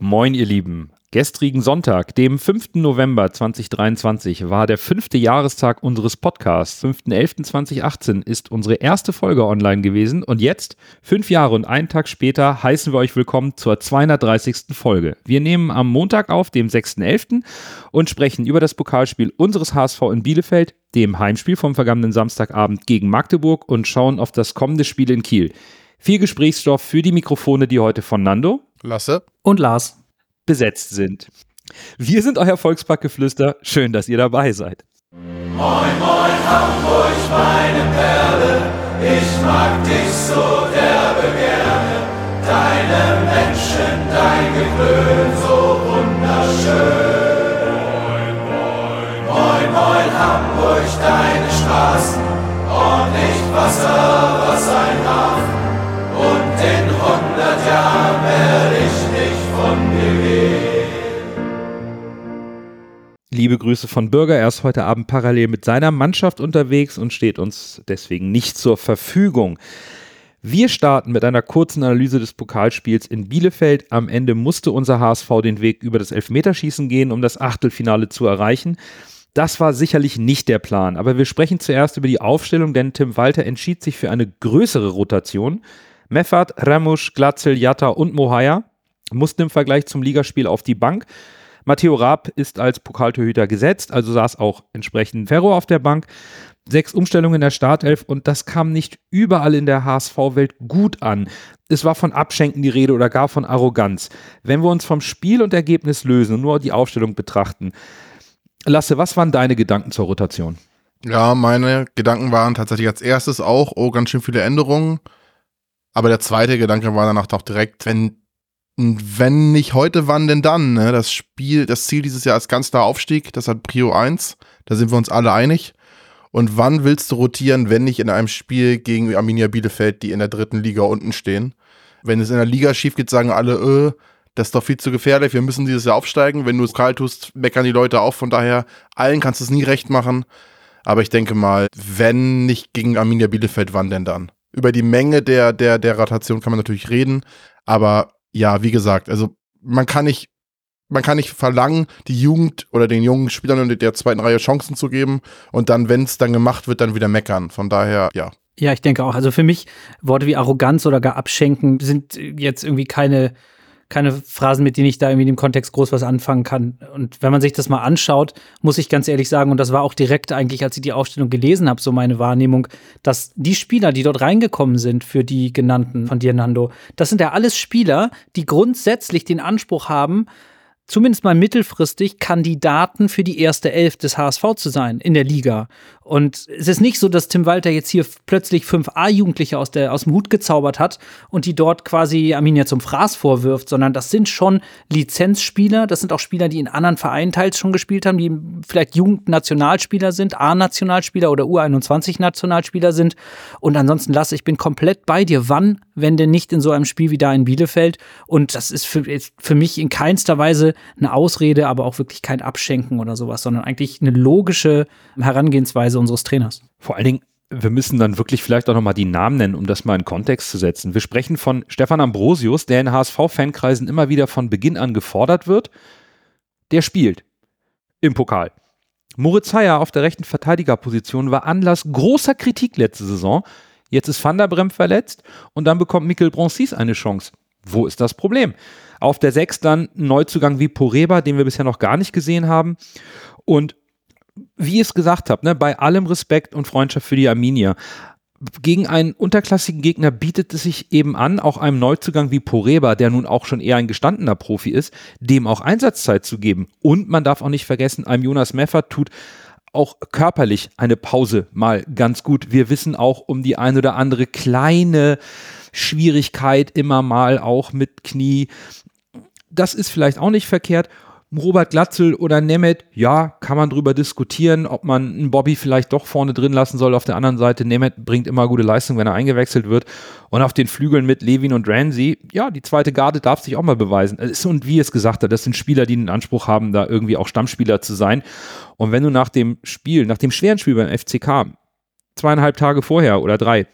Moin, ihr Lieben. Gestrigen Sonntag, dem 5. November 2023, war der fünfte Jahrestag unseres Podcasts. 5.11.2018 ist unsere erste Folge online gewesen und jetzt, fünf Jahre und einen Tag später, heißen wir euch willkommen zur 230. Folge. Wir nehmen am Montag auf, dem 6.11. und sprechen über das Pokalspiel unseres HSV in Bielefeld, dem Heimspiel vom vergangenen Samstagabend gegen Magdeburg und schauen auf das kommende Spiel in Kiel. Viel Gesprächsstoff für die Mikrofone, die heute von Nando, Lasse und Lars besetzt sind. Wir sind euer Volksparkgeflüster. Schön, dass ihr dabei seid. Moin, moin, Hamburg, meine Perle, ich mag dich so derbe gerne. Deine Menschen, dein Geklön, so wunderschön. Moin, moin, moin, moin, Hamburg, deine Straßen, ordentlich Wasser, was ein Hafen. Liebe Grüße von Bürger. Er ist heute Abend parallel mit seiner Mannschaft unterwegs und steht uns deswegen nicht zur Verfügung. Wir starten mit einer kurzen Analyse des Pokalspiels in Bielefeld. Am Ende musste unser HSV den Weg über das Elfmeterschießen gehen, um das Achtelfinale zu erreichen. Das war sicherlich nicht der Plan, aber wir sprechen zuerst über die Aufstellung, denn Tim Walter entschied sich für eine größere Rotation. Meffert, Ramusch, Glatzel, Jatta und Mohaya mussten im Vergleich zum Ligaspiel auf die Bank. Matteo Raab ist als Pokaltorhüter gesetzt, also saß auch entsprechend Ferro auf der Bank. Sechs Umstellungen in der Startelf und das kam nicht überall in der HSV-Welt gut an. Es war von Abschenken die Rede oder gar von Arroganz. Wenn wir uns vom Spiel und Ergebnis lösen und nur die Aufstellung betrachten, Lasse, was waren deine Gedanken zur Rotation? Ja, meine Gedanken waren tatsächlich als erstes auch, oh, ganz schön viele Änderungen. Aber der zweite Gedanke war danach doch direkt, wenn, wenn nicht heute, wann denn dann? Ne? Das Spiel, das Ziel dieses Jahr ist ganz klar Aufstieg, das hat Prio 1, da sind wir uns alle einig. Und wann willst du rotieren, wenn nicht in einem Spiel gegen Arminia Bielefeld, die in der dritten Liga unten stehen? Wenn es in der Liga schief geht, sagen alle, äh, das ist doch viel zu gefährlich, wir müssen dieses Jahr aufsteigen. Wenn du es kalt tust, meckern die Leute auch. Von daher, allen kannst du es nie recht machen. Aber ich denke mal, wenn nicht gegen Arminia Bielefeld, wann denn dann? Über die Menge der, der, der Rotation kann man natürlich reden. Aber ja, wie gesagt, also man kann nicht, man kann nicht verlangen, die Jugend oder den jungen Spielern der zweiten Reihe Chancen zu geben und dann, wenn es dann gemacht wird, dann wieder meckern. Von daher, ja. Ja, ich denke auch. Also für mich Worte wie Arroganz oder gar Abschenken sind jetzt irgendwie keine keine Phrasen, mit denen ich da irgendwie dem Kontext groß was anfangen kann. Und wenn man sich das mal anschaut, muss ich ganz ehrlich sagen, und das war auch direkt eigentlich, als ich die Aufstellung gelesen habe, so meine Wahrnehmung, dass die Spieler, die dort reingekommen sind für die genannten von dir, Nando, das sind ja alles Spieler, die grundsätzlich den Anspruch haben, zumindest mal mittelfristig Kandidaten für die erste Elf des HSV zu sein in der Liga. Und es ist nicht so, dass Tim Walter jetzt hier plötzlich fünf A-Jugendliche aus, aus dem Hut gezaubert hat und die dort quasi Arminia zum Fraß vorwirft, sondern das sind schon Lizenzspieler. Das sind auch Spieler, die in anderen Vereinen teils schon gespielt haben, die vielleicht Jugendnationalspieler sind, A-Nationalspieler oder U21-Nationalspieler sind. Und ansonsten lasse ich bin komplett bei dir. Wann, wenn denn nicht in so einem Spiel wie da in Bielefeld? Und das ist für, für mich in keinster Weise eine Ausrede, aber auch wirklich kein Abschenken oder sowas, sondern eigentlich eine logische Herangehensweise unseres Trainers. Vor allen Dingen, wir müssen dann wirklich vielleicht auch nochmal die Namen nennen, um das mal in Kontext zu setzen. Wir sprechen von Stefan Ambrosius, der in HSV-Fankreisen immer wieder von Beginn an gefordert wird. Der spielt im Pokal. Moritz Heyer auf der rechten Verteidigerposition war Anlass großer Kritik letzte Saison. Jetzt ist Van der Brem verletzt und dann bekommt Mikkel Bronsis eine Chance. Wo ist das Problem? Auf der 6 dann ein Neuzugang wie Poreba, den wir bisher noch gar nicht gesehen haben. Und wie ich es gesagt habe, ne, bei allem Respekt und Freundschaft für die Arminia, gegen einen unterklassigen Gegner bietet es sich eben an, auch einem Neuzugang wie Poreba, der nun auch schon eher ein gestandener Profi ist, dem auch Einsatzzeit zu geben. Und man darf auch nicht vergessen, einem Jonas Meffert tut auch körperlich eine Pause mal ganz gut. Wir wissen auch um die ein oder andere kleine Schwierigkeit immer mal auch mit Knie. Das ist vielleicht auch nicht verkehrt. Robert Glatzel oder Nemeth, ja, kann man drüber diskutieren, ob man einen Bobby vielleicht doch vorne drin lassen soll. Auf der anderen Seite, Nemeth bringt immer gute Leistung, wenn er eingewechselt wird. Und auf den Flügeln mit Levin und Ramsey, ja, die zweite Garde darf sich auch mal beweisen. Und wie es gesagt hat, das sind Spieler, die den Anspruch haben, da irgendwie auch Stammspieler zu sein. Und wenn du nach dem Spiel, nach dem schweren Spiel beim FCK, zweieinhalb Tage vorher oder drei,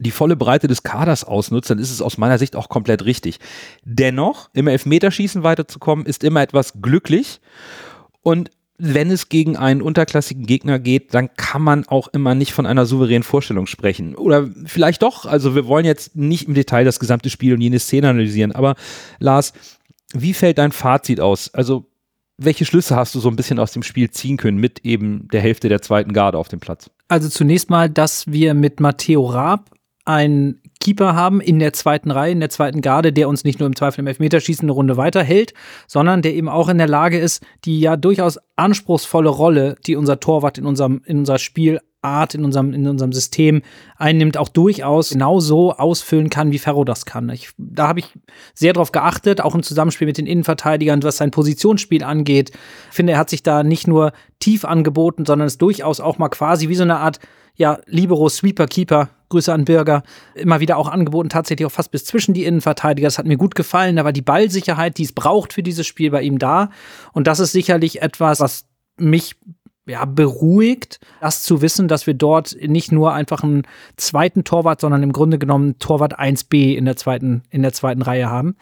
die volle Breite des Kaders ausnutzt, dann ist es aus meiner Sicht auch komplett richtig. Dennoch, im Elfmeterschießen weiterzukommen, ist immer etwas glücklich. Und wenn es gegen einen unterklassigen Gegner geht, dann kann man auch immer nicht von einer souveränen Vorstellung sprechen. Oder vielleicht doch. Also wir wollen jetzt nicht im Detail das gesamte Spiel und jene Szene analysieren. Aber Lars, wie fällt dein Fazit aus? Also welche Schlüsse hast du so ein bisschen aus dem Spiel ziehen können mit eben der Hälfte der zweiten Garde auf dem Platz? Also zunächst mal, dass wir mit Matteo Raab einen Keeper haben in der zweiten Reihe, in der zweiten Garde, der uns nicht nur im Zweifel im Elfmeterschießen eine Runde weiterhält, sondern der eben auch in der Lage ist, die ja durchaus anspruchsvolle Rolle, die unser Torwart in unserem, in unser Spielart, in unserem, in unserem System einnimmt, auch durchaus genauso ausfüllen kann, wie Ferro das kann. Ich, da habe ich sehr drauf geachtet, auch im Zusammenspiel mit den Innenverteidigern, was sein Positionsspiel angeht. Ich finde, er hat sich da nicht nur tief angeboten, sondern ist durchaus auch mal quasi wie so eine Art ja, Libero, Sweeper, Keeper, Grüße an Bürger, immer wieder auch angeboten, tatsächlich auch fast bis zwischen die Innenverteidiger. Das hat mir gut gefallen. Da war die Ballsicherheit, die es braucht für dieses Spiel bei ihm da. Und das ist sicherlich etwas, was mich ja, beruhigt, das zu wissen, dass wir dort nicht nur einfach einen zweiten Torwart, sondern im Grunde genommen Torwart 1b in der zweiten, in der zweiten Reihe haben.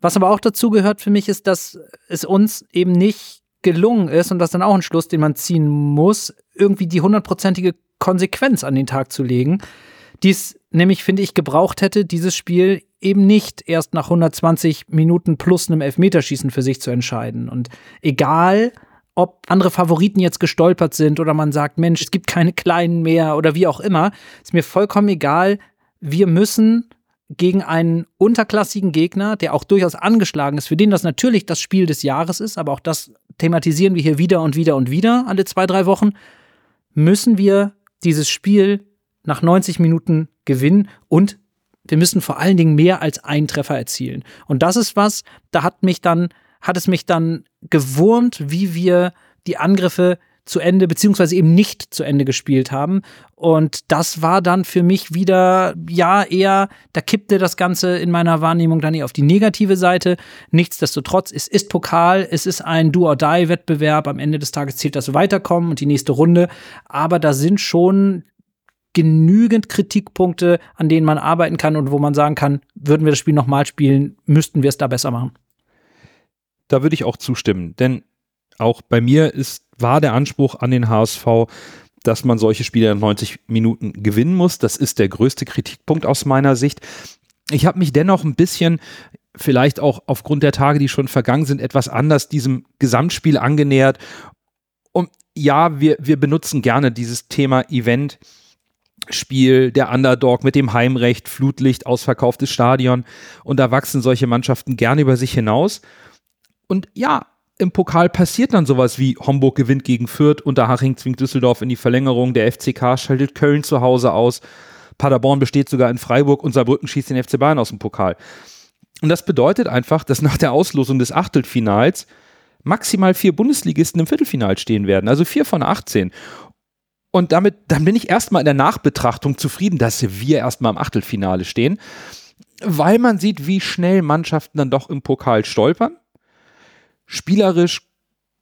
Was aber auch dazu gehört für mich ist, dass es uns eben nicht gelungen ist, und das ist dann auch ein Schluss, den man ziehen muss, irgendwie die hundertprozentige Konsequenz an den Tag zu legen, die es nämlich, finde ich, gebraucht hätte, dieses Spiel eben nicht erst nach 120 Minuten plus einem Elfmeterschießen für sich zu entscheiden. Und egal, ob andere Favoriten jetzt gestolpert sind oder man sagt, Mensch, es gibt keine Kleinen mehr oder wie auch immer, ist mir vollkommen egal. Wir müssen gegen einen unterklassigen Gegner, der auch durchaus angeschlagen ist, für den das natürlich das Spiel des Jahres ist, aber auch das thematisieren wir hier wieder und wieder und wieder alle zwei, drei Wochen, müssen wir dieses Spiel nach 90 Minuten gewinnen und wir müssen vor allen Dingen mehr als einen Treffer erzielen. Und das ist was, da hat mich dann, hat es mich dann gewurmt, wie wir die Angriffe zu Ende, beziehungsweise eben nicht zu Ende gespielt haben. Und das war dann für mich wieder, ja, eher, da kippte das Ganze in meiner Wahrnehmung dann eher auf die negative Seite. Nichtsdestotrotz, es ist Pokal, es ist ein Do-or-Die-Wettbewerb. Am Ende des Tages zählt das Weiterkommen und die nächste Runde. Aber da sind schon genügend Kritikpunkte, an denen man arbeiten kann und wo man sagen kann, würden wir das Spiel nochmal spielen, müssten wir es da besser machen. Da würde ich auch zustimmen, denn auch bei mir ist, war der Anspruch an den HSV, dass man solche Spiele in 90 Minuten gewinnen muss. Das ist der größte Kritikpunkt aus meiner Sicht. Ich habe mich dennoch ein bisschen, vielleicht auch aufgrund der Tage, die schon vergangen sind, etwas anders diesem Gesamtspiel angenähert. Und ja, wir, wir benutzen gerne dieses Thema Event. Spiel, der Underdog mit dem Heimrecht, Flutlicht, ausverkauftes Stadion. Und da wachsen solche Mannschaften gerne über sich hinaus. Und ja, im Pokal passiert dann sowas wie Homburg gewinnt gegen Fürth, Unterhaching zwingt Düsseldorf in die Verlängerung, der FCK schaltet Köln zu Hause aus, Paderborn besteht sogar in Freiburg und Saarbrücken schießt den FC Bayern aus dem Pokal. Und das bedeutet einfach, dass nach der Auslosung des Achtelfinals maximal vier Bundesligisten im Viertelfinal stehen werden, also vier von 18. Und damit, dann bin ich erstmal in der Nachbetrachtung zufrieden, dass wir erstmal im Achtelfinale stehen, weil man sieht, wie schnell Mannschaften dann doch im Pokal stolpern Spielerisch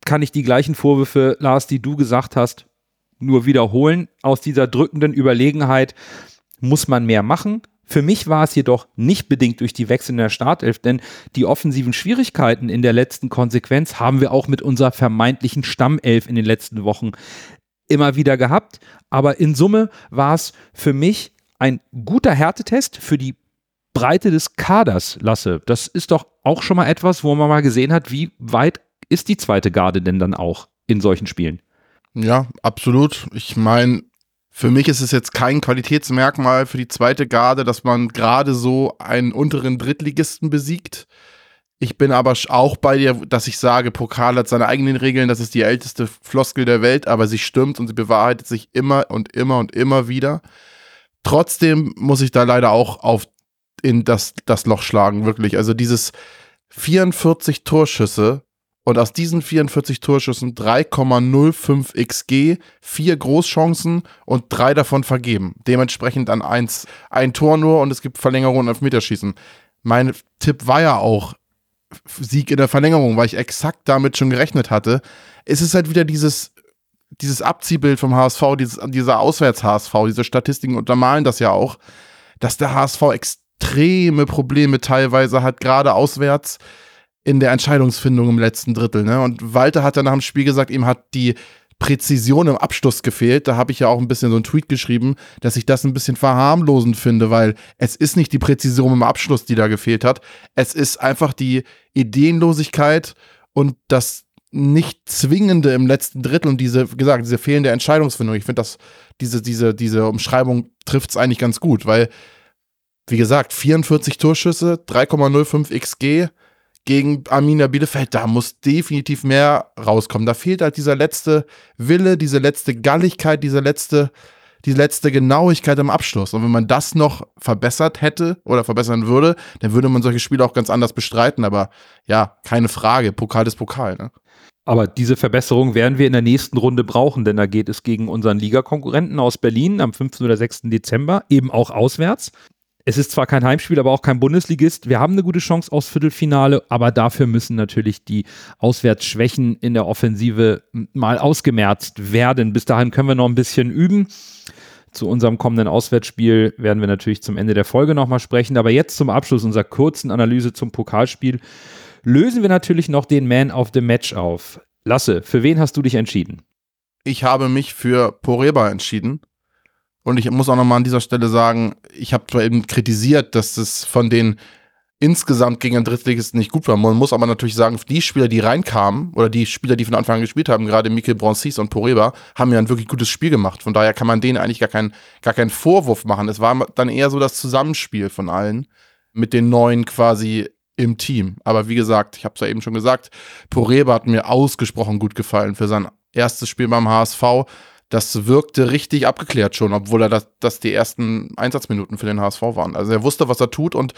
kann ich die gleichen Vorwürfe, Lars, die du gesagt hast, nur wiederholen. Aus dieser drückenden Überlegenheit muss man mehr machen. Für mich war es jedoch nicht bedingt durch die Wechsel in der Startelf, denn die offensiven Schwierigkeiten in der letzten Konsequenz haben wir auch mit unserer vermeintlichen Stammelf in den letzten Wochen immer wieder gehabt. Aber in Summe war es für mich ein guter Härtetest für die Breite des Kaders lasse. Das ist doch auch schon mal etwas, wo man mal gesehen hat, wie weit ist die zweite Garde denn dann auch in solchen Spielen? Ja, absolut. Ich meine, für mich ist es jetzt kein Qualitätsmerkmal für die zweite Garde, dass man gerade so einen unteren Drittligisten besiegt. Ich bin aber auch bei dir, dass ich sage, Pokal hat seine eigenen Regeln, das ist die älteste Floskel der Welt, aber sie stimmt und sie bewahrheitet sich immer und immer und immer wieder. Trotzdem muss ich da leider auch auf in das, das Loch schlagen, wirklich. Also dieses 44 Torschüsse und aus diesen 44 Torschüssen 3,05 XG, vier Großchancen und drei davon vergeben. Dementsprechend an eins, ein Tor nur und es gibt Verlängerung und Elfmeterschießen. Mein Tipp war ja auch Sieg in der Verlängerung, weil ich exakt damit schon gerechnet hatte. Es ist halt wieder dieses dieses Abziehbild vom HSV, dieses, dieser Auswärts-HSV, diese Statistiken untermalen das ja auch, dass der HSV extreme Probleme teilweise hat, gerade auswärts in der Entscheidungsfindung im letzten Drittel. Ne? Und Walter hat ja nach dem Spiel gesagt, ihm hat die Präzision im Abschluss gefehlt. Da habe ich ja auch ein bisschen so einen Tweet geschrieben, dass ich das ein bisschen verharmlosend finde, weil es ist nicht die Präzision im Abschluss, die da gefehlt hat. Es ist einfach die Ideenlosigkeit und das nicht zwingende im letzten Drittel und diese, wie gesagt, diese fehlende Entscheidungsfindung. Ich finde, dass diese, diese, diese Umschreibung trifft es eigentlich ganz gut, weil, wie gesagt, 44 Torschüsse, 3,05 XG gegen Arminia Bielefeld, da muss definitiv mehr rauskommen. Da fehlt halt dieser letzte Wille, diese letzte Galligkeit, diese letzte, die letzte Genauigkeit im Abschluss. Und wenn man das noch verbessert hätte oder verbessern würde, dann würde man solche Spiele auch ganz anders bestreiten. Aber ja, keine Frage. Pokal ist Pokal. Ne? Aber diese Verbesserung werden wir in der nächsten Runde brauchen, denn da geht es gegen unseren Ligakonkurrenten aus Berlin am 5. oder 6. Dezember, eben auch auswärts. Es ist zwar kein Heimspiel, aber auch kein Bundesligist. Wir haben eine gute Chance aufs Viertelfinale, aber dafür müssen natürlich die Auswärtsschwächen in der Offensive mal ausgemerzt werden. Bis dahin können wir noch ein bisschen üben. Zu unserem kommenden Auswärtsspiel werden wir natürlich zum Ende der Folge nochmal sprechen. Aber jetzt zum Abschluss unserer kurzen Analyse zum Pokalspiel lösen wir natürlich noch den Man of the Match auf. Lasse, für wen hast du dich entschieden? Ich habe mich für Poreba entschieden. Und ich muss auch nochmal an dieser Stelle sagen, ich habe zwar eben kritisiert, dass es von den insgesamt gegen den Drittligisten nicht gut war. Man muss aber natürlich sagen, die Spieler, die reinkamen, oder die Spieler, die von Anfang an gespielt haben, gerade Mikel Broncis und Poreba, haben ja ein wirklich gutes Spiel gemacht. Von daher kann man denen eigentlich gar, kein, gar keinen Vorwurf machen. Es war dann eher so das Zusammenspiel von allen mit den Neuen quasi im Team. Aber wie gesagt, ich habe es ja eben schon gesagt, Poreba hat mir ausgesprochen gut gefallen für sein erstes Spiel beim HSV. Das wirkte richtig abgeklärt schon, obwohl er das, das die ersten Einsatzminuten für den HSV waren. Also er wusste, was er tut und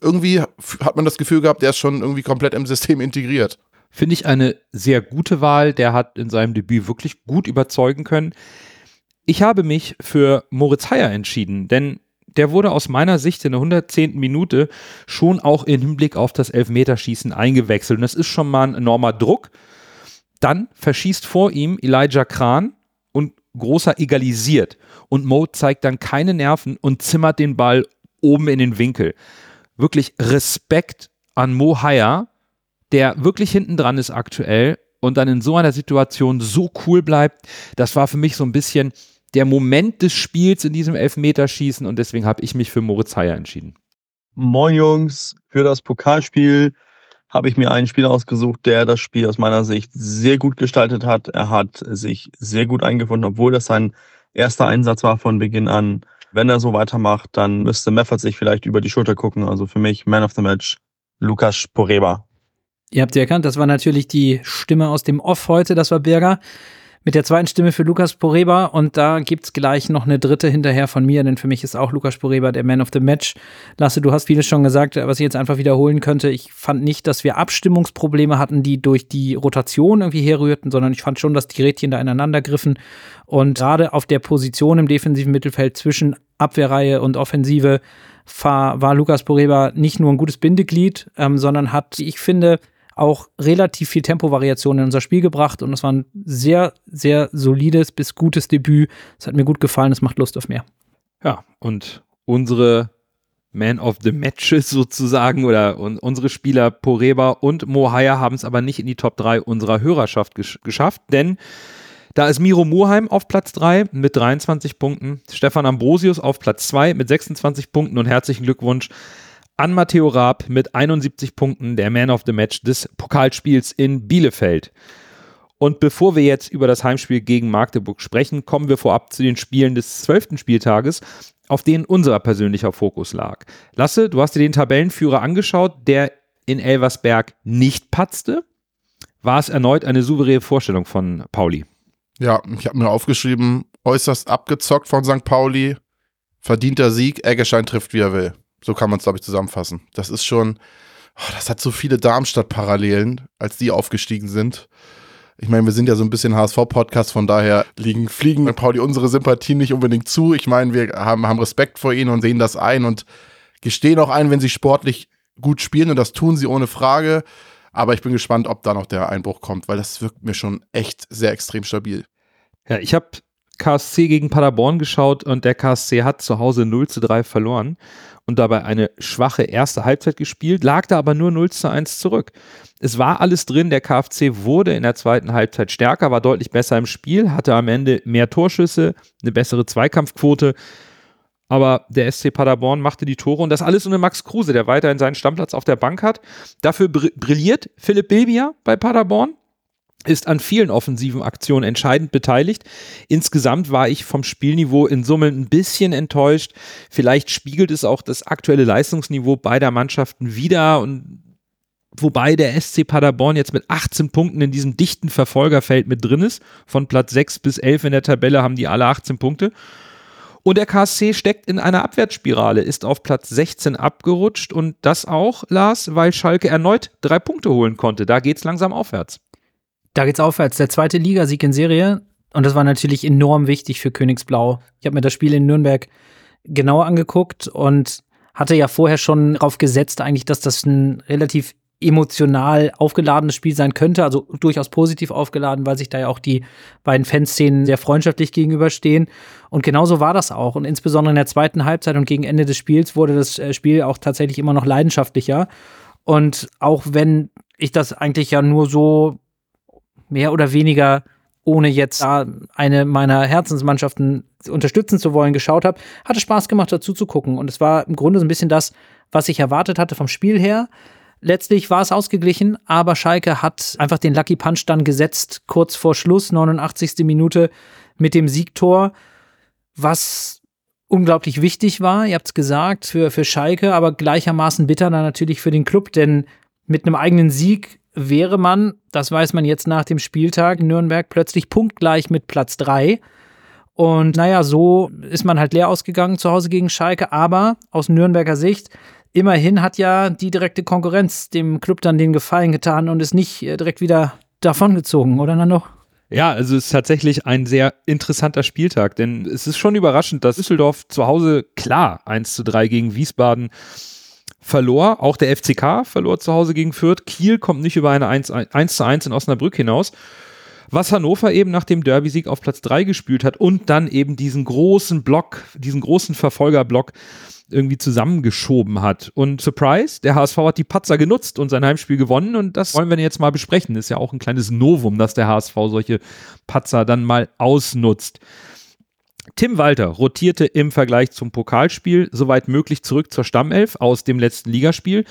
irgendwie hat man das Gefühl gehabt, der ist schon irgendwie komplett im System integriert. Finde ich eine sehr gute Wahl. Der hat in seinem Debüt wirklich gut überzeugen können. Ich habe mich für Moritz Heyer entschieden, denn der wurde aus meiner Sicht in der 110. Minute schon auch im Hinblick auf das Elfmeterschießen eingewechselt. Und das ist schon mal ein enormer Druck. Dann verschießt vor ihm Elijah Kran großer egalisiert. Und Mo zeigt dann keine Nerven und zimmert den Ball oben in den Winkel. Wirklich Respekt an Mo Haya, der wirklich hinten dran ist aktuell und dann in so einer Situation so cool bleibt. Das war für mich so ein bisschen der Moment des Spiels in diesem Elfmeterschießen und deswegen habe ich mich für Moritz Heyer entschieden. Moin Jungs, für das Pokalspiel habe ich mir einen Spieler ausgesucht, der das Spiel aus meiner Sicht sehr gut gestaltet hat. Er hat sich sehr gut eingefunden, obwohl das sein erster Einsatz war von Beginn an. Wenn er so weitermacht, dann müsste Meffert sich vielleicht über die Schulter gucken. Also für mich Man of the Match, Lukas Poreba. Ihr habt ja erkannt, das war natürlich die Stimme aus dem Off heute, das war Berger mit der zweiten Stimme für Lukas Poreba und da gibt's gleich noch eine dritte hinterher von mir, denn für mich ist auch Lukas Poreba der Man of the Match. Lasse, du hast vieles schon gesagt, was ich jetzt einfach wiederholen könnte. Ich fand nicht, dass wir Abstimmungsprobleme hatten, die durch die Rotation irgendwie herrührten, sondern ich fand schon, dass die Rädchen da ineinander griffen und gerade auf der Position im defensiven Mittelfeld zwischen Abwehrreihe und Offensive war, war Lukas Poreba nicht nur ein gutes Bindeglied, ähm, sondern hat, ich finde, auch relativ viel Tempovariation in unser Spiel gebracht und es war ein sehr, sehr solides bis gutes Debüt. Es hat mir gut gefallen, es macht Lust auf mehr. Ja, und unsere Man of the Matches sozusagen oder und unsere Spieler Poreba und Mohaya haben es aber nicht in die Top 3 unserer Hörerschaft gesch geschafft, denn da ist Miro Moheim auf Platz 3 mit 23 Punkten, Stefan Ambrosius auf Platz 2 mit 26 Punkten und herzlichen Glückwunsch an Matteo Raab mit 71 Punkten, der Man of the Match des Pokalspiels in Bielefeld. Und bevor wir jetzt über das Heimspiel gegen Magdeburg sprechen, kommen wir vorab zu den Spielen des zwölften Spieltages, auf denen unser persönlicher Fokus lag. Lasse, du hast dir den Tabellenführer angeschaut, der in Elversberg nicht patzte. War es erneut eine souveräne Vorstellung von Pauli? Ja, ich habe mir aufgeschrieben, äußerst abgezockt von St. Pauli, verdienter Sieg, Eggeschein trifft, wie er will. So kann man es, glaube ich, zusammenfassen. Das ist schon, oh, das hat so viele Darmstadt-Parallelen, als die aufgestiegen sind. Ich meine, wir sind ja so ein bisschen HSV-Podcast, von daher liegen, fliegen Pauli unsere Sympathien nicht unbedingt zu. Ich meine, wir haben, haben Respekt vor ihnen und sehen das ein und gestehen auch ein, wenn sie sportlich gut spielen und das tun sie ohne Frage. Aber ich bin gespannt, ob da noch der Einbruch kommt, weil das wirkt mir schon echt sehr extrem stabil. Ja, ich habe KSC gegen Paderborn geschaut und der KSC hat zu Hause 0 zu 3 verloren und dabei eine schwache erste Halbzeit gespielt, lag da aber nur 0 zu 1 zurück. Es war alles drin, der KFC wurde in der zweiten Halbzeit stärker, war deutlich besser im Spiel, hatte am Ende mehr Torschüsse, eine bessere Zweikampfquote. Aber der SC Paderborn machte die Tore und das alles ohne Max Kruse, der weiterhin seinen Stammplatz auf der Bank hat. Dafür brilliert Philipp Bilbia bei Paderborn ist an vielen offensiven Aktionen entscheidend beteiligt. Insgesamt war ich vom Spielniveau in Summe ein bisschen enttäuscht. Vielleicht spiegelt es auch das aktuelle Leistungsniveau beider Mannschaften wieder und wobei der SC Paderborn jetzt mit 18 Punkten in diesem dichten Verfolgerfeld mit drin ist. Von Platz 6 bis 11 in der Tabelle haben die alle 18 Punkte. Und der KSC steckt in einer Abwärtsspirale, ist auf Platz 16 abgerutscht und das auch, Lars, weil Schalke erneut drei Punkte holen konnte. Da geht es langsam aufwärts. Da geht's aufwärts. Der zweite Ligasieg in Serie. Und das war natürlich enorm wichtig für Königsblau. Ich habe mir das Spiel in Nürnberg genauer angeguckt und hatte ja vorher schon darauf gesetzt, eigentlich, dass das ein relativ emotional aufgeladenes Spiel sein könnte, also durchaus positiv aufgeladen, weil sich da ja auch die beiden Fanszenen sehr freundschaftlich gegenüberstehen. Und genauso war das auch. Und insbesondere in der zweiten Halbzeit und gegen Ende des Spiels wurde das äh, Spiel auch tatsächlich immer noch leidenschaftlicher. Und auch wenn ich das eigentlich ja nur so mehr oder weniger ohne jetzt da eine meiner Herzensmannschaften unterstützen zu wollen, geschaut habe, hatte Spaß gemacht, dazu zu gucken. Und es war im Grunde so ein bisschen das, was ich erwartet hatte vom Spiel her. Letztlich war es ausgeglichen, aber Schalke hat einfach den Lucky Punch dann gesetzt, kurz vor Schluss, 89. Minute mit dem Siegtor, was unglaublich wichtig war, ihr habt es gesagt, für, für Schalke, aber gleichermaßen bitter dann natürlich für den Club, denn mit einem eigenen Sieg wäre man, das weiß man jetzt nach dem Spieltag Nürnberg, plötzlich punktgleich mit Platz 3. Und naja, so ist man halt leer ausgegangen zu Hause gegen Schalke, aber aus Nürnberger Sicht, immerhin hat ja die direkte Konkurrenz dem Club dann den Gefallen getan und ist nicht äh, direkt wieder davongezogen, oder Nando? Ja, also es ist tatsächlich ein sehr interessanter Spieltag, denn es ist schon überraschend, dass Düsseldorf zu Hause klar 1 zu 3 gegen Wiesbaden verlor. Auch der FCK verlor zu Hause gegen Fürth. Kiel kommt nicht über eine 1, 1 zu 1 in Osnabrück hinaus. Was Hannover eben nach dem Derby-Sieg auf Platz 3 gespielt hat und dann eben diesen großen Block, diesen großen Verfolgerblock irgendwie zusammengeschoben hat. Und Surprise, der HSV hat die Patzer genutzt und sein Heimspiel gewonnen und das wollen wir jetzt mal besprechen. Ist ja auch ein kleines Novum, dass der HSV solche Patzer dann mal ausnutzt. Tim Walter rotierte im Vergleich zum Pokalspiel soweit möglich zurück zur Stammelf aus dem letzten Ligaspiel.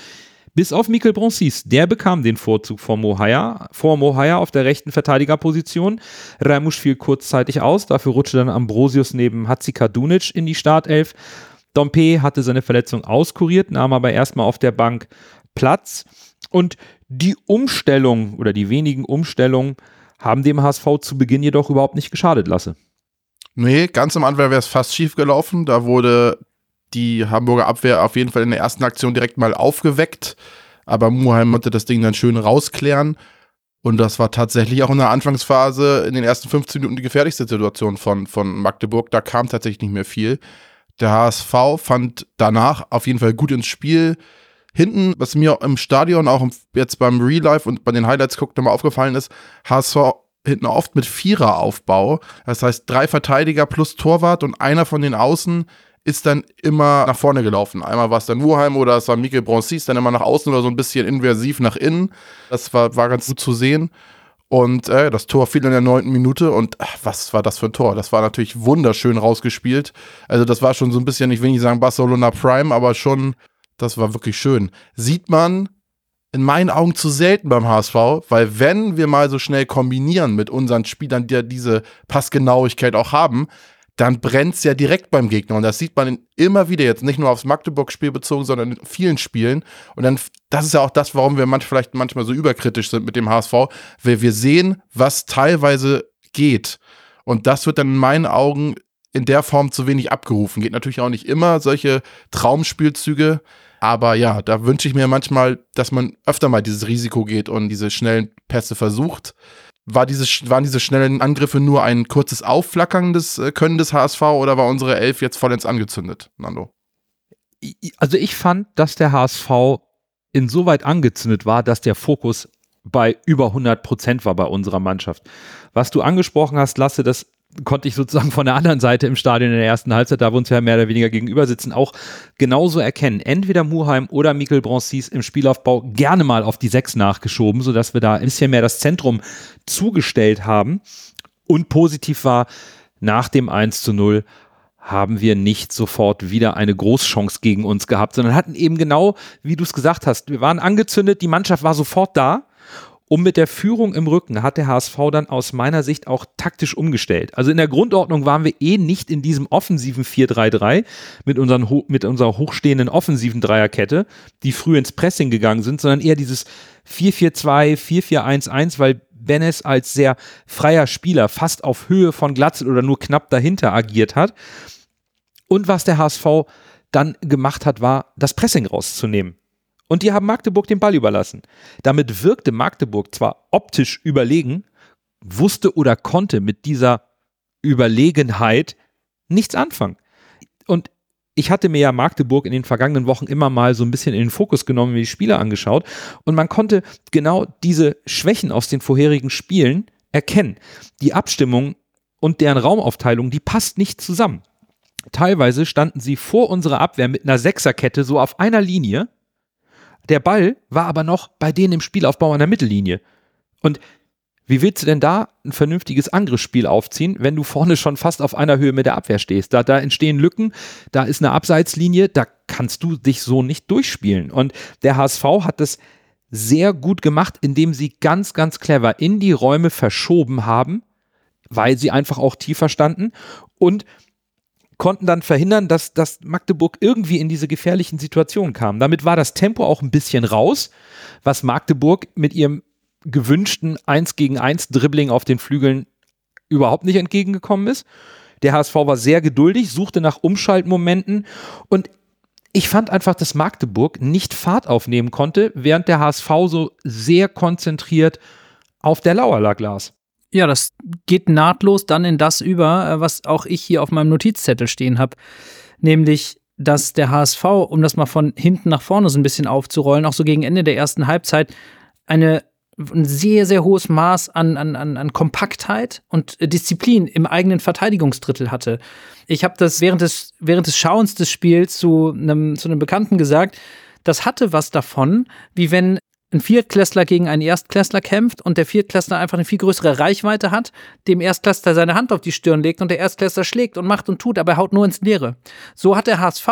Bis auf Mikkel Bronsis, der bekam den Vorzug vor Mohaya, vor Mohaya auf der rechten Verteidigerposition. Ramusch fiel kurzzeitig aus, dafür rutschte dann Ambrosius neben Hatzika Dunic in die Startelf. Dompe hatte seine Verletzung auskuriert, nahm aber erstmal auf der Bank Platz. Und die Umstellung oder die wenigen Umstellungen haben dem HSV zu Beginn jedoch überhaupt nicht geschadet lasse. Nee, ganz am Anfang wäre es fast schief gelaufen. Da wurde die Hamburger Abwehr auf jeden Fall in der ersten Aktion direkt mal aufgeweckt. Aber Muheim konnte das Ding dann schön rausklären. Und das war tatsächlich auch in der Anfangsphase in den ersten 15 Minuten die gefährlichste Situation von, von Magdeburg. Da kam tatsächlich nicht mehr viel. Der HSV fand danach auf jeden Fall gut ins Spiel. Hinten, was mir im Stadion auch jetzt beim Real Life und bei den Highlights guckt nochmal aufgefallen ist, HSV hinten oft mit Viereraufbau. Das heißt, drei Verteidiger plus Torwart und einer von den Außen ist dann immer nach vorne gelaufen. Einmal war es dann Wuheim oder es war Mikel Broncis, dann immer nach außen oder so ein bisschen inversiv nach innen. Das war, war ganz gut zu sehen. Und äh, das Tor fiel in der neunten Minute und ach, was war das für ein Tor? Das war natürlich wunderschön rausgespielt. Also das war schon so ein bisschen, ich will nicht sagen Barcelona Prime, aber schon, das war wirklich schön. Sieht man in meinen Augen zu selten beim HSV, weil wenn wir mal so schnell kombinieren mit unseren Spielern, die ja diese Passgenauigkeit auch haben, dann brennt es ja direkt beim Gegner. Und das sieht man immer wieder jetzt, nicht nur aufs Magdeburg-Spiel bezogen, sondern in vielen Spielen. Und dann, das ist ja auch das, warum wir manch, vielleicht manchmal so überkritisch sind mit dem HSV, weil wir sehen, was teilweise geht. Und das wird dann in meinen Augen in der Form zu wenig abgerufen. Geht natürlich auch nicht immer solche Traumspielzüge. Aber ja, da wünsche ich mir manchmal, dass man öfter mal dieses Risiko geht und diese schnellen Pässe versucht. War diese, waren diese schnellen Angriffe nur ein kurzes Aufflackern des äh, Können des HSV oder war unsere Elf jetzt vollends angezündet, Nando? Also ich fand, dass der HSV insoweit angezündet war, dass der Fokus bei über 100 Prozent war bei unserer Mannschaft. Was du angesprochen hast, Lasse, das konnte ich sozusagen von der anderen Seite im Stadion in der ersten Halbzeit, da wir uns ja mehr oder weniger gegenüber sitzen, auch genauso erkennen. Entweder Muheim oder Mikkel Broncis im Spielaufbau gerne mal auf die Sechs nachgeschoben, sodass wir da ein bisschen mehr das Zentrum zugestellt haben. Und positiv war, nach dem 1 zu 0 haben wir nicht sofort wieder eine Großchance gegen uns gehabt, sondern hatten eben genau, wie du es gesagt hast, wir waren angezündet, die Mannschaft war sofort da. Und mit der Führung im Rücken hat der HSV dann aus meiner Sicht auch taktisch umgestellt. Also in der Grundordnung waren wir eh nicht in diesem offensiven 4-3-3 mit, unseren, mit unserer hochstehenden offensiven Dreierkette, die früh ins Pressing gegangen sind, sondern eher dieses 4-4-2, 4-4-1-1, weil Benes als sehr freier Spieler fast auf Höhe von Glatzel oder nur knapp dahinter agiert hat. Und was der HSV dann gemacht hat, war, das Pressing rauszunehmen. Und die haben Magdeburg den Ball überlassen. Damit wirkte Magdeburg zwar optisch überlegen, wusste oder konnte mit dieser Überlegenheit nichts anfangen. Und ich hatte mir ja Magdeburg in den vergangenen Wochen immer mal so ein bisschen in den Fokus genommen, mir die Spiele angeschaut und man konnte genau diese Schwächen aus den vorherigen Spielen erkennen. Die Abstimmung und deren Raumaufteilung, die passt nicht zusammen. Teilweise standen sie vor unserer Abwehr mit einer Sechserkette so auf einer Linie. Der Ball war aber noch bei denen im Spielaufbau an der Mittellinie. Und wie willst du denn da ein vernünftiges Angriffsspiel aufziehen, wenn du vorne schon fast auf einer Höhe mit der Abwehr stehst? Da, da entstehen Lücken, da ist eine Abseitslinie, da kannst du dich so nicht durchspielen. Und der HSV hat das sehr gut gemacht, indem sie ganz, ganz clever in die Räume verschoben haben, weil sie einfach auch tiefer standen und konnten dann verhindern, dass, dass Magdeburg irgendwie in diese gefährlichen Situationen kam. Damit war das Tempo auch ein bisschen raus, was Magdeburg mit ihrem gewünschten 1 gegen 1 Dribbling auf den Flügeln überhaupt nicht entgegengekommen ist. Der HSV war sehr geduldig, suchte nach Umschaltmomenten und ich fand einfach, dass Magdeburg nicht Fahrt aufnehmen konnte, während der HSV so sehr konzentriert auf der Lauer lag las. Ja, das geht nahtlos dann in das über, äh, was auch ich hier auf meinem Notizzettel stehen habe. Nämlich, dass der HSV, um das mal von hinten nach vorne so ein bisschen aufzurollen, auch so gegen Ende der ersten Halbzeit eine ein sehr, sehr hohes Maß an, an, an, an Kompaktheit und Disziplin im eigenen Verteidigungsdrittel hatte. Ich habe das während des, während des Schauens des Spiels zu einem, zu einem Bekannten gesagt, das hatte was davon, wie wenn ein Viertklässler gegen einen Erstklässler kämpft und der Viertklässler einfach eine viel größere Reichweite hat, dem Erstklässler seine Hand auf die Stirn legt und der Erstklässler schlägt und macht und tut, aber er haut nur ins Leere. So hat der HSV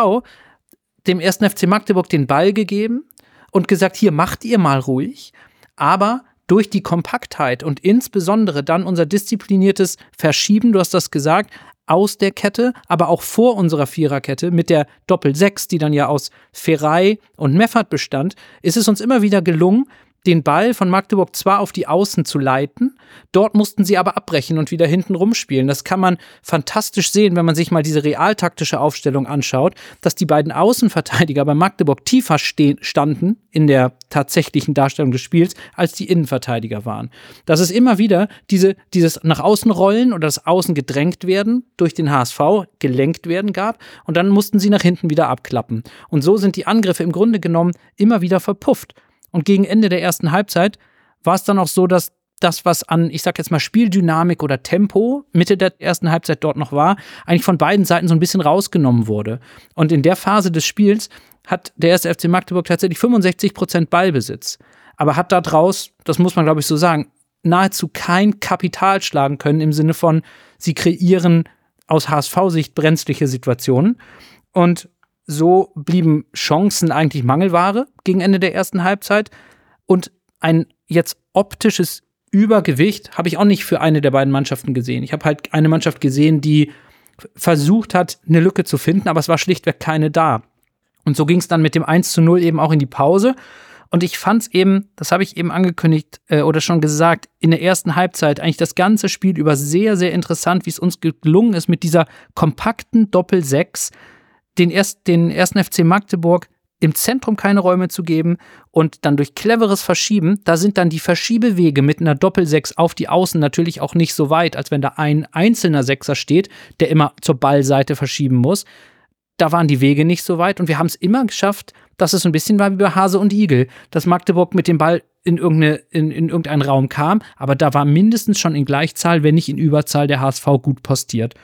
dem ersten FC Magdeburg den Ball gegeben und gesagt, hier macht ihr mal ruhig, aber durch die Kompaktheit und insbesondere dann unser diszipliniertes Verschieben, du hast das gesagt, aus der Kette, aber auch vor unserer Viererkette mit der Doppel-6, die dann ja aus Ferrei und Meffert bestand, ist es uns immer wieder gelungen, den Ball von Magdeburg zwar auf die Außen zu leiten, dort mussten sie aber abbrechen und wieder hinten rumspielen. Das kann man fantastisch sehen, wenn man sich mal diese realtaktische Aufstellung anschaut, dass die beiden Außenverteidiger bei Magdeburg tiefer standen in der tatsächlichen Darstellung des Spiels, als die Innenverteidiger waren. Dass es immer wieder diese, dieses nach außen rollen oder das Außen gedrängt werden durch den HSV, gelenkt werden gab und dann mussten sie nach hinten wieder abklappen. Und so sind die Angriffe im Grunde genommen immer wieder verpufft. Und gegen Ende der ersten Halbzeit war es dann auch so, dass das, was an, ich sag jetzt mal, Spieldynamik oder Tempo Mitte der ersten Halbzeit dort noch war, eigentlich von beiden Seiten so ein bisschen rausgenommen wurde. Und in der Phase des Spiels hat der erste FC Magdeburg tatsächlich 65 Prozent Ballbesitz. Aber hat daraus, das muss man glaube ich so sagen, nahezu kein Kapital schlagen können im Sinne von, sie kreieren aus HSV-Sicht brenzliche Situationen. Und so blieben Chancen eigentlich Mangelware gegen Ende der ersten Halbzeit. Und ein jetzt optisches Übergewicht habe ich auch nicht für eine der beiden Mannschaften gesehen. Ich habe halt eine Mannschaft gesehen, die versucht hat, eine Lücke zu finden, aber es war schlichtweg keine da. Und so ging es dann mit dem 1 zu 0 eben auch in die Pause. Und ich fand es eben, das habe ich eben angekündigt äh, oder schon gesagt, in der ersten Halbzeit eigentlich das ganze Spiel über sehr, sehr interessant, wie es uns gelungen ist, mit dieser kompakten Doppel-6 den, erst, den ersten FC Magdeburg im Zentrum keine Räume zu geben und dann durch cleveres Verschieben, da sind dann die Verschiebewege mit einer Doppelsechs auf die Außen natürlich auch nicht so weit, als wenn da ein einzelner Sechser steht, der immer zur Ballseite verschieben muss. da waren die Wege nicht so weit und wir haben es immer geschafft, dass es ein bisschen war wie bei Hase und Igel, dass Magdeburg mit dem Ball in, irgendeine, in, in irgendeinen Raum kam, aber da war mindestens schon in Gleichzahl, wenn nicht in Überzahl, der HSV gut postiert.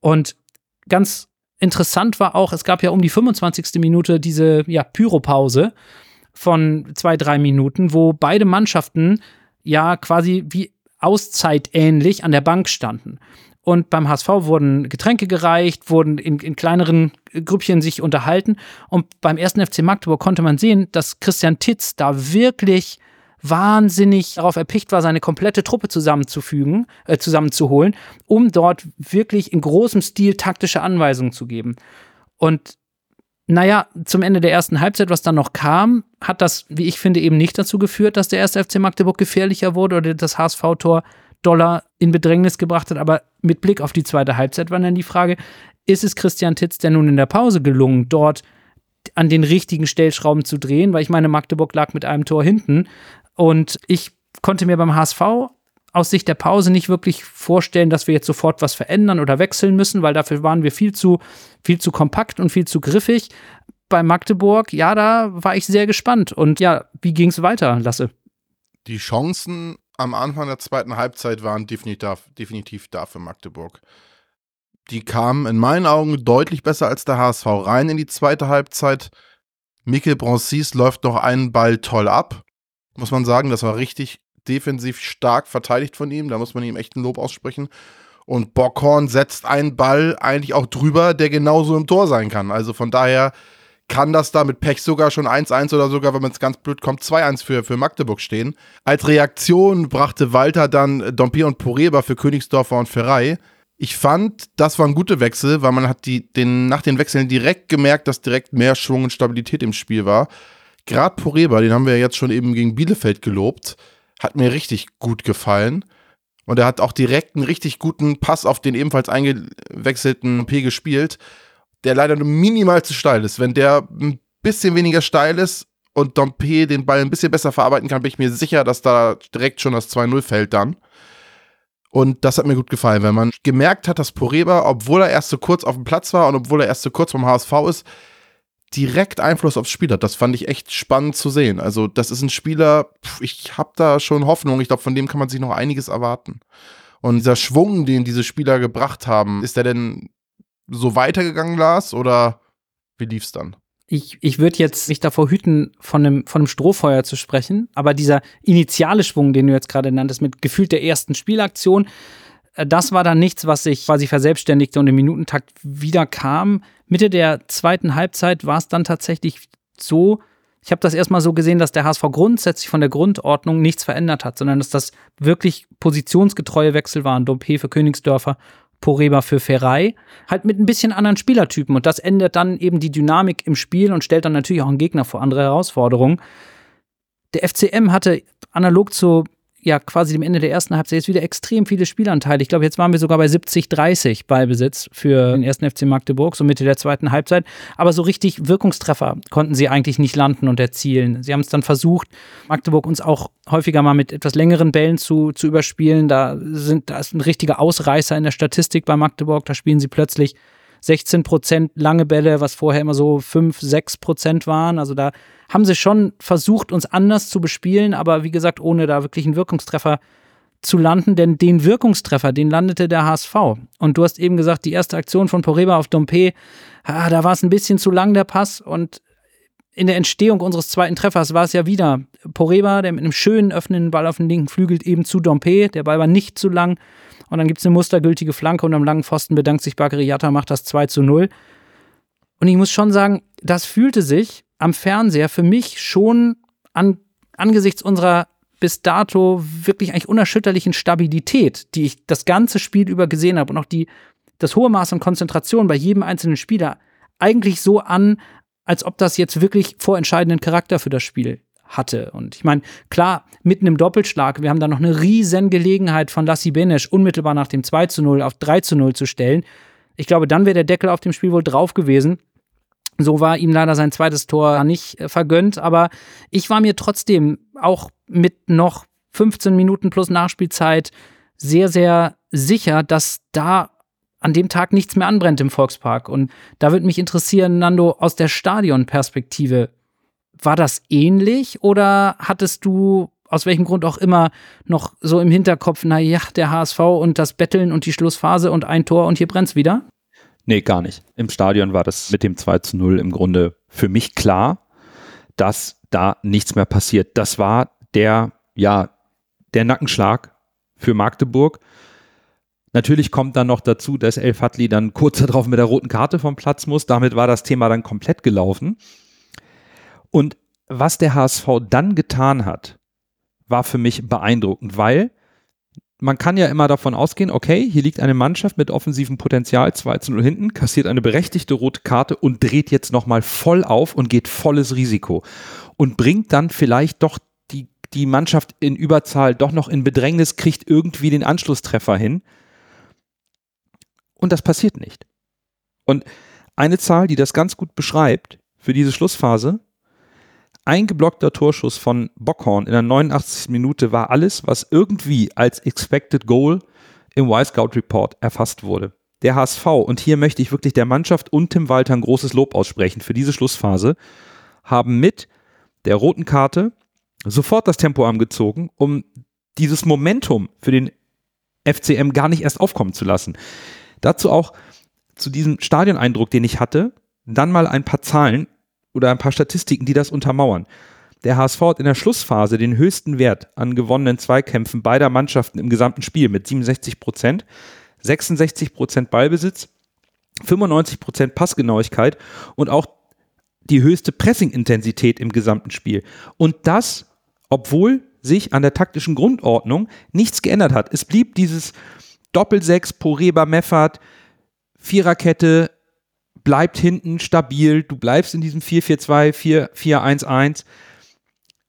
Und ganz interessant war auch, es gab ja um die 25. Minute diese ja, Pyropause von zwei, drei Minuten, wo beide Mannschaften ja quasi wie auszeitähnlich an der Bank standen. Und beim HSV wurden Getränke gereicht, wurden in, in kleineren Grüppchen sich unterhalten. Und beim ersten FC Magdeburg konnte man sehen, dass Christian Titz da wirklich wahnsinnig darauf erpicht war, seine komplette Truppe zusammenzufügen, äh, zusammenzuholen, um dort wirklich in großem Stil taktische Anweisungen zu geben. Und naja, zum Ende der ersten Halbzeit, was dann noch kam, hat das, wie ich finde, eben nicht dazu geführt, dass der erste FC Magdeburg gefährlicher wurde oder das HSV-Tor Dollar in Bedrängnis gebracht hat. Aber mit Blick auf die zweite Halbzeit war dann die Frage, ist es Christian Titz denn nun in der Pause gelungen, dort an den richtigen Stellschrauben zu drehen? Weil ich meine, Magdeburg lag mit einem Tor hinten und ich konnte mir beim HSV aus Sicht der Pause nicht wirklich vorstellen, dass wir jetzt sofort was verändern oder wechseln müssen, weil dafür waren wir viel zu, viel zu kompakt und viel zu griffig. Bei Magdeburg, ja, da war ich sehr gespannt. Und ja, wie ging es weiter, Lasse? Die Chancen am Anfang der zweiten Halbzeit waren definitiv, definitiv da für Magdeburg. Die kamen in meinen Augen deutlich besser als der HSV rein in die zweite Halbzeit. Mikkel Bronsis läuft noch einen Ball toll ab muss man sagen. Das war richtig defensiv stark verteidigt von ihm. Da muss man ihm echt ein Lob aussprechen. Und Bockhorn setzt einen Ball eigentlich auch drüber, der genauso im Tor sein kann. Also von daher kann das da mit Pech sogar schon 1-1 oder sogar, wenn man es ganz blöd kommt, 2-1 für, für Magdeburg stehen. Als Reaktion brachte Walter dann Dompier und Poreba für Königsdorfer und Ferrei. Ich fand, das waren gute Wechsel, weil man hat die, den, nach den Wechseln direkt gemerkt, dass direkt mehr Schwung und Stabilität im Spiel war gerade Poreba, den haben wir jetzt schon eben gegen Bielefeld gelobt, hat mir richtig gut gefallen. Und er hat auch direkt einen richtig guten Pass auf den ebenfalls eingewechselten P gespielt, der leider nur minimal zu steil ist. Wenn der ein bisschen weniger steil ist und Dompe den Ball ein bisschen besser verarbeiten kann, bin ich mir sicher, dass da direkt schon das 2-0 fällt dann. Und das hat mir gut gefallen, wenn man gemerkt hat, dass Poreba, obwohl er erst so kurz auf dem Platz war und obwohl er erst so kurz vom HSV ist, direkt Einfluss aufs Spiel hat. Das fand ich echt spannend zu sehen. Also, das ist ein Spieler, ich habe da schon Hoffnung. Ich glaube, von dem kann man sich noch einiges erwarten. Und dieser Schwung, den diese Spieler gebracht haben, ist der denn so weitergegangen, Lars, oder wie lief's dann? Ich, ich würde jetzt mich davor hüten, von einem, von einem Strohfeuer zu sprechen, aber dieser initiale Schwung, den du jetzt gerade nanntest, mit gefühlt der ersten Spielaktion, das war dann nichts, was sich quasi verselbstständigte und im Minutentakt wieder kam. Mitte der zweiten Halbzeit war es dann tatsächlich so, ich habe das erstmal so gesehen, dass der HSV grundsätzlich von der Grundordnung nichts verändert hat, sondern dass das wirklich positionsgetreue Wechsel waren. Dompe für Königsdörfer, Poreba für Ferrei, halt mit ein bisschen anderen Spielertypen. Und das ändert dann eben die Dynamik im Spiel und stellt dann natürlich auch einen Gegner vor andere Herausforderungen. Der FCM hatte analog zu ja quasi dem Ende der ersten Halbzeit jetzt wieder extrem viele Spielanteile. Ich glaube, jetzt waren wir sogar bei 70-30 Ballbesitz für den ersten FC Magdeburg, so Mitte der zweiten Halbzeit. Aber so richtig Wirkungstreffer konnten sie eigentlich nicht landen und erzielen. Sie haben es dann versucht, Magdeburg uns auch häufiger mal mit etwas längeren Bällen zu, zu überspielen. Da, sind, da ist ein richtiger Ausreißer in der Statistik bei Magdeburg. Da spielen sie plötzlich 16 Prozent lange Bälle, was vorher immer so 5, 6 Prozent waren. Also da haben sie schon versucht, uns anders zu bespielen, aber wie gesagt, ohne da wirklich einen Wirkungstreffer zu landen, denn den Wirkungstreffer, den landete der HSV. Und du hast eben gesagt, die erste Aktion von Poreba auf Dompe, ah, da war es ein bisschen zu lang, der Pass. Und in der Entstehung unseres zweiten Treffers war es ja wieder Poreba, der mit einem schönen öffnenden Ball auf den linken Flügel eben zu Dompe. Der Ball war nicht zu lang. Und dann gibt es eine mustergültige Flanke und am langen Pfosten bedankt sich Bakary Yatta, macht das 2 zu 0. Und ich muss schon sagen, das fühlte sich am Fernseher für mich schon an, angesichts unserer bis dato wirklich eigentlich unerschütterlichen Stabilität, die ich das ganze Spiel über gesehen habe und auch die, das hohe Maß an Konzentration bei jedem einzelnen Spieler eigentlich so an, als ob das jetzt wirklich vorentscheidenden Charakter für das Spiel hatte. Und ich meine, klar, mitten im Doppelschlag, wir haben da noch eine riesen Gelegenheit von Lassi Benesch unmittelbar nach dem 2 zu 0 auf 3 zu 0 zu stellen. Ich glaube, dann wäre der Deckel auf dem Spiel wohl drauf gewesen. So war ihm leider sein zweites Tor nicht äh, vergönnt, aber ich war mir trotzdem auch mit noch 15 Minuten plus Nachspielzeit sehr, sehr sicher, dass da an dem Tag nichts mehr anbrennt im Volkspark. Und da würde mich interessieren, Nando, aus der Stadionperspektive, war das ähnlich oder hattest du aus welchem Grund auch immer noch so im Hinterkopf, na ja, der HSV und das Betteln und die Schlussphase und ein Tor und hier brennt's wieder? Nee, gar nicht. Im Stadion war das mit dem 2 zu 0 im Grunde für mich klar, dass da nichts mehr passiert. Das war der, ja, der Nackenschlag für Magdeburg. Natürlich kommt dann noch dazu, dass El Fadli dann kurz darauf mit der roten Karte vom Platz muss. Damit war das Thema dann komplett gelaufen. Und was der HSV dann getan hat, war für mich beeindruckend, weil man kann ja immer davon ausgehen, okay, hier liegt eine Mannschaft mit offensivem Potenzial, 2 zu 0 hinten, kassiert eine berechtigte rote Karte und dreht jetzt nochmal voll auf und geht volles Risiko und bringt dann vielleicht doch die, die Mannschaft in Überzahl doch noch in Bedrängnis, kriegt irgendwie den Anschlusstreffer hin. Und das passiert nicht. Und eine Zahl, die das ganz gut beschreibt für diese Schlussphase, ein geblockter Torschuss von Bockhorn in der 89. Minute war alles, was irgendwie als Expected Goal im Y-Scout Report erfasst wurde. Der HSV, und hier möchte ich wirklich der Mannschaft und Tim Walter ein großes Lob aussprechen für diese Schlussphase, haben mit der roten Karte sofort das Tempo angezogen, um dieses Momentum für den FCM gar nicht erst aufkommen zu lassen. Dazu auch zu diesem Stadioneindruck, den ich hatte, dann mal ein paar Zahlen oder ein paar Statistiken, die das untermauern. Der HSV hat in der Schlussphase den höchsten Wert an gewonnenen Zweikämpfen beider Mannschaften im gesamten Spiel mit 67 Prozent, 66 Prozent Ballbesitz, 95 Prozent Passgenauigkeit und auch die höchste Pressing-Intensität im gesamten Spiel. Und das, obwohl sich an der taktischen Grundordnung nichts geändert hat. Es blieb dieses Doppelsechs, Poreba, Meffert, Viererkette, bleibt hinten stabil, du bleibst in diesem 4-4-2, 4-4-1-1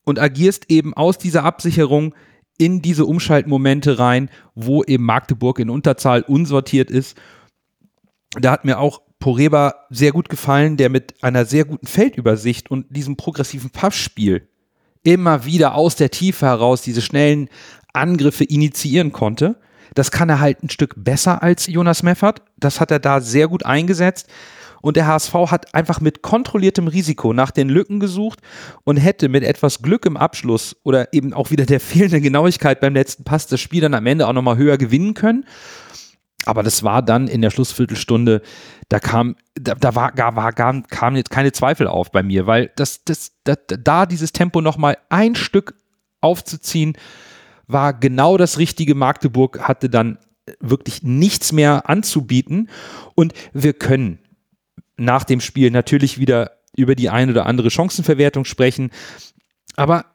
und agierst eben aus dieser Absicherung in diese Umschaltmomente rein, wo eben Magdeburg in Unterzahl unsortiert ist. Da hat mir auch Poreba sehr gut gefallen, der mit einer sehr guten Feldübersicht und diesem progressiven Passspiel immer wieder aus der Tiefe heraus diese schnellen Angriffe initiieren konnte. Das kann er halt ein Stück besser als Jonas Meffert. Das hat er da sehr gut eingesetzt. Und der HSV hat einfach mit kontrolliertem Risiko nach den Lücken gesucht und hätte mit etwas Glück im Abschluss oder eben auch wieder der fehlenden Genauigkeit beim letzten Pass das Spiel dann am Ende auch nochmal höher gewinnen können. Aber das war dann in der Schlussviertelstunde, da kam, da, da war, gar, war, gar, kam jetzt keine Zweifel auf bei mir, weil das, das, das da dieses Tempo nochmal ein Stück aufzuziehen, war genau das Richtige. Magdeburg hatte dann wirklich nichts mehr anzubieten und wir können nach dem Spiel natürlich wieder über die eine oder andere Chancenverwertung sprechen. Aber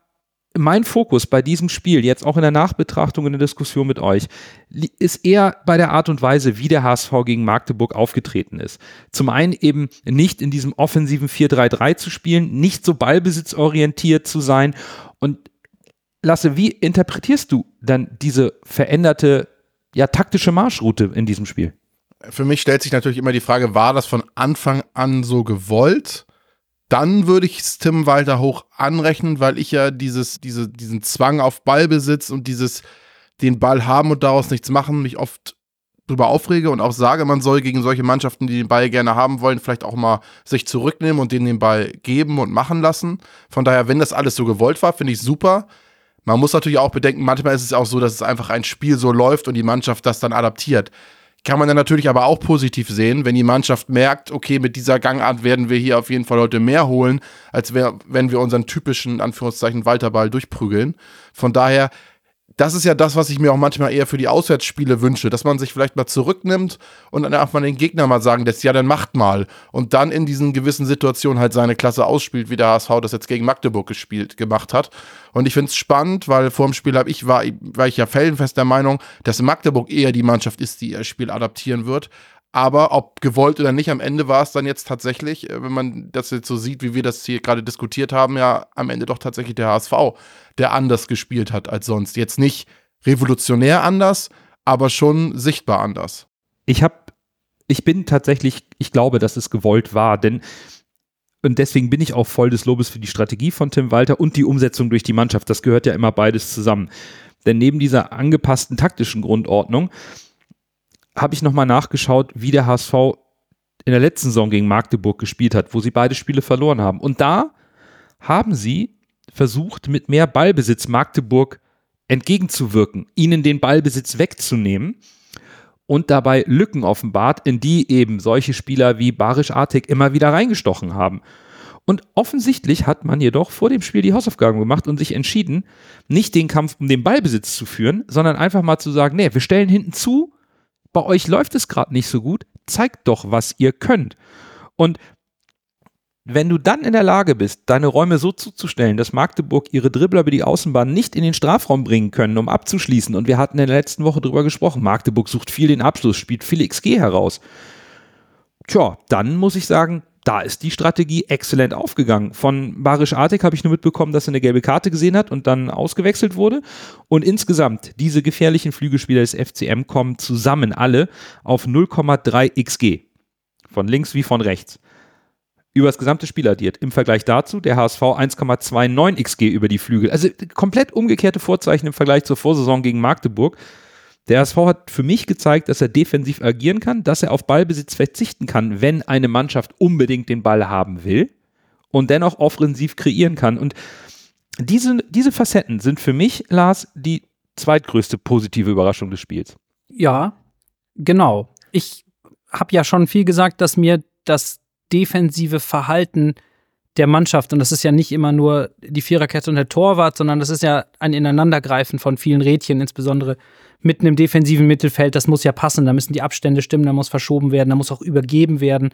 mein Fokus bei diesem Spiel, jetzt auch in der Nachbetrachtung in der Diskussion mit euch, ist eher bei der Art und Weise, wie der HSV gegen Magdeburg aufgetreten ist. Zum einen eben nicht in diesem offensiven 4-3-3 zu spielen, nicht so ballbesitzorientiert zu sein. Und Lasse, wie interpretierst du dann diese veränderte, ja, taktische Marschroute in diesem Spiel? Für mich stellt sich natürlich immer die Frage, war das von Anfang an so gewollt? Dann würde ich es Tim Walter hoch anrechnen, weil ich ja dieses, diese, diesen Zwang auf Ballbesitz und dieses den Ball haben und daraus nichts machen, mich oft drüber aufrege und auch sage, man soll gegen solche Mannschaften, die den Ball gerne haben wollen, vielleicht auch mal sich zurücknehmen und denen den Ball geben und machen lassen. Von daher, wenn das alles so gewollt war, finde ich super. Man muss natürlich auch bedenken, manchmal ist es auch so, dass es einfach ein Spiel so läuft und die Mannschaft das dann adaptiert. Kann man dann natürlich aber auch positiv sehen, wenn die Mannschaft merkt, okay, mit dieser Gangart werden wir hier auf jeden Fall heute mehr holen, als wär, wenn wir unseren typischen, Anführungszeichen, Walterball durchprügeln. Von daher das ist ja das, was ich mir auch manchmal eher für die Auswärtsspiele wünsche, dass man sich vielleicht mal zurücknimmt und dann darf man den Gegner mal sagen lässt, ja, dann macht mal. Und dann in diesen gewissen Situationen halt seine Klasse ausspielt, wie der HSV das jetzt gegen Magdeburg gespielt, gemacht hat. Und ich finde es spannend, weil vor dem Spiel habe ich, war, war ich ja fellenfest der Meinung, dass Magdeburg eher die Mannschaft ist, die ihr Spiel adaptieren wird. Aber ob gewollt oder nicht, am Ende war es dann jetzt tatsächlich, äh, wenn man das jetzt so sieht, wie wir das hier gerade diskutiert haben, ja am Ende doch tatsächlich der HSV, der anders gespielt hat als sonst. Jetzt nicht revolutionär anders, aber schon sichtbar anders. Ich habe, ich bin tatsächlich, ich glaube, dass es gewollt war, denn und deswegen bin ich auch voll des Lobes für die Strategie von Tim Walter und die Umsetzung durch die Mannschaft. Das gehört ja immer beides zusammen. Denn neben dieser angepassten taktischen Grundordnung habe ich nochmal nachgeschaut, wie der HSV in der letzten Saison gegen Magdeburg gespielt hat, wo sie beide Spiele verloren haben. Und da haben sie versucht, mit mehr Ballbesitz Magdeburg entgegenzuwirken, ihnen den Ballbesitz wegzunehmen und dabei Lücken offenbart, in die eben solche Spieler wie Barisch Artig immer wieder reingestochen haben. Und offensichtlich hat man jedoch vor dem Spiel die Hausaufgaben gemacht und sich entschieden, nicht den Kampf um den Ballbesitz zu führen, sondern einfach mal zu sagen, nee, wir stellen hinten zu, bei euch läuft es gerade nicht so gut, zeigt doch, was ihr könnt. Und wenn du dann in der Lage bist, deine Räume so zuzustellen, dass Magdeburg ihre Dribbler über die Außenbahn nicht in den Strafraum bringen können, um abzuschließen, und wir hatten in der letzten Woche drüber gesprochen, Magdeburg sucht viel den Abschluss, spielt viel XG heraus. Tja, dann muss ich sagen, da ist die Strategie exzellent aufgegangen. Von Barisch Artig habe ich nur mitbekommen, dass er eine gelbe Karte gesehen hat und dann ausgewechselt wurde. Und insgesamt, diese gefährlichen Flügelspieler des FCM kommen zusammen alle auf 0,3 XG. Von links wie von rechts über das gesamte Spiel addiert. Im Vergleich dazu der HSV 1,29 XG über die Flügel. Also komplett umgekehrte Vorzeichen im Vergleich zur Vorsaison gegen Magdeburg. Der HSV hat für mich gezeigt, dass er defensiv agieren kann, dass er auf Ballbesitz verzichten kann, wenn eine Mannschaft unbedingt den Ball haben will und dennoch offensiv kreieren kann. Und diese, diese Facetten sind für mich, Lars, die zweitgrößte positive Überraschung des Spiels. Ja, genau. Ich habe ja schon viel gesagt, dass mir das defensive Verhalten der Mannschaft, und das ist ja nicht immer nur die Viererkette und der Torwart, sondern das ist ja ein Ineinandergreifen von vielen Rädchen, insbesondere mitten im defensiven Mittelfeld. Das muss ja passen, da müssen die Abstände stimmen, da muss verschoben werden, da muss auch übergeben werden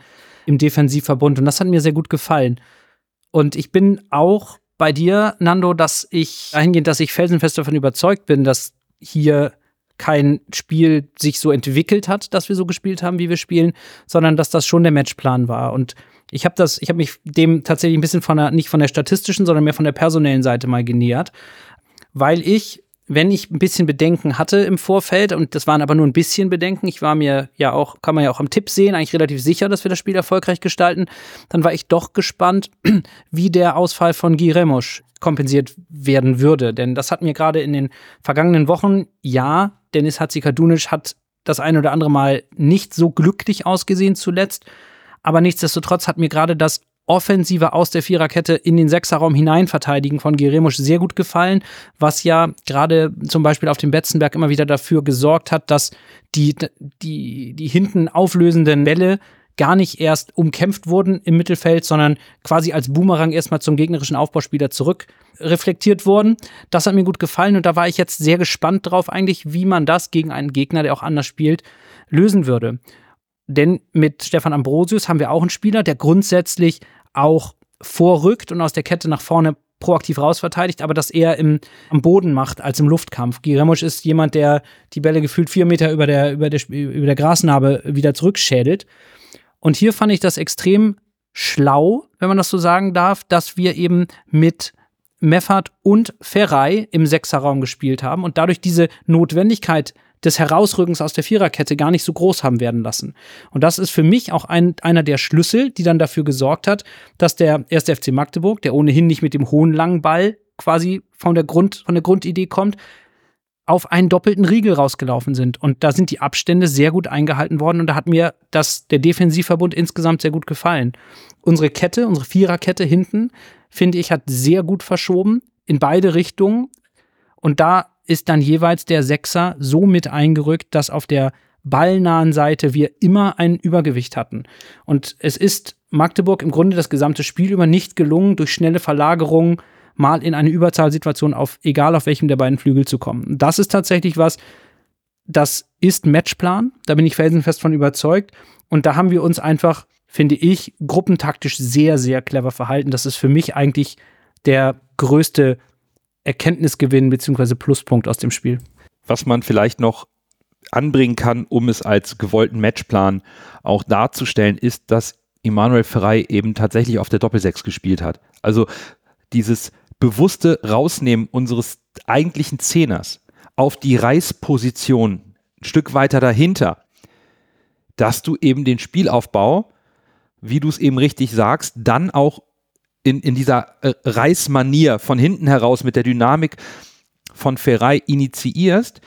im Defensivverbund. Und das hat mir sehr gut gefallen. Und ich bin auch bei dir, Nando, dass ich dahingehend, dass ich felsenfest davon überzeugt bin, dass hier kein Spiel sich so entwickelt hat, dass wir so gespielt haben, wie wir spielen, sondern dass das schon der Matchplan war. Und ich habe das, ich habe mich dem tatsächlich ein bisschen von der, nicht von der statistischen, sondern mehr von der personellen Seite mal genähert, weil ich, wenn ich ein bisschen Bedenken hatte im Vorfeld, und das waren aber nur ein bisschen Bedenken, ich war mir ja auch, kann man ja auch am Tipp sehen, eigentlich relativ sicher, dass wir das Spiel erfolgreich gestalten, dann war ich doch gespannt, wie der Ausfall von Guy Remosch kompensiert werden würde. Denn das hat mir gerade in den vergangenen Wochen, ja, Dennis Hatzikadunic hat das ein oder andere Mal nicht so glücklich ausgesehen zuletzt. Aber nichtsdestotrotz hat mir gerade das Offensive aus der Viererkette in den Sechserraum hinein verteidigen von Geremusch sehr gut gefallen, was ja gerade zum Beispiel auf dem Betzenberg immer wieder dafür gesorgt hat, dass die, die, die hinten auflösenden Bälle gar nicht erst umkämpft wurden im Mittelfeld, sondern quasi als Boomerang erstmal zum gegnerischen Aufbauspieler zurück reflektiert wurden. Das hat mir gut gefallen und da war ich jetzt sehr gespannt drauf eigentlich, wie man das gegen einen Gegner, der auch anders spielt, lösen würde. Denn mit Stefan Ambrosius haben wir auch einen Spieler, der grundsätzlich auch vorrückt und aus der Kette nach vorne proaktiv rausverteidigt, aber das eher im, am Boden macht als im Luftkampf. Giremosch ist jemand, der die Bälle gefühlt vier Meter über der, über der, über der Grasnarbe wieder zurückschädelt. Und hier fand ich das extrem schlau, wenn man das so sagen darf, dass wir eben mit Meffert und Ferrei im Sechserraum gespielt haben und dadurch diese Notwendigkeit des Herausrückens aus der Viererkette gar nicht so groß haben werden lassen. Und das ist für mich auch ein, einer der Schlüssel, die dann dafür gesorgt hat, dass der erste FC Magdeburg, der ohnehin nicht mit dem hohen langen Ball quasi von der Grund, von der Grundidee kommt, auf einen doppelten Riegel rausgelaufen sind. Und da sind die Abstände sehr gut eingehalten worden und da hat mir das, der Defensivverbund insgesamt sehr gut gefallen. Unsere Kette, unsere Viererkette hinten, finde ich, hat sehr gut verschoben in beide Richtungen. Und da ist dann jeweils der Sechser so mit eingerückt, dass auf der ballnahen Seite wir immer ein Übergewicht hatten. Und es ist Magdeburg im Grunde das gesamte Spiel über nicht gelungen, durch schnelle Verlagerungen mal in eine Überzahlsituation auf, egal auf welchem der beiden Flügel zu kommen. Das ist tatsächlich was, das ist Matchplan, da bin ich felsenfest von überzeugt. Und da haben wir uns einfach, finde ich, gruppentaktisch sehr, sehr clever verhalten. Das ist für mich eigentlich der größte Erkenntnisgewinn bzw. Pluspunkt aus dem Spiel. Was man vielleicht noch anbringen kann, um es als gewollten Matchplan auch darzustellen, ist, dass Emanuel Ferrei eben tatsächlich auf der Doppelsechs gespielt hat. Also dieses bewusste Rausnehmen unseres eigentlichen Zehners auf die Reißposition ein Stück weiter dahinter, dass du eben den Spielaufbau, wie du es eben richtig sagst, dann auch in, in dieser äh, Reißmanier von hinten heraus mit der Dynamik von Ferrei initiierst,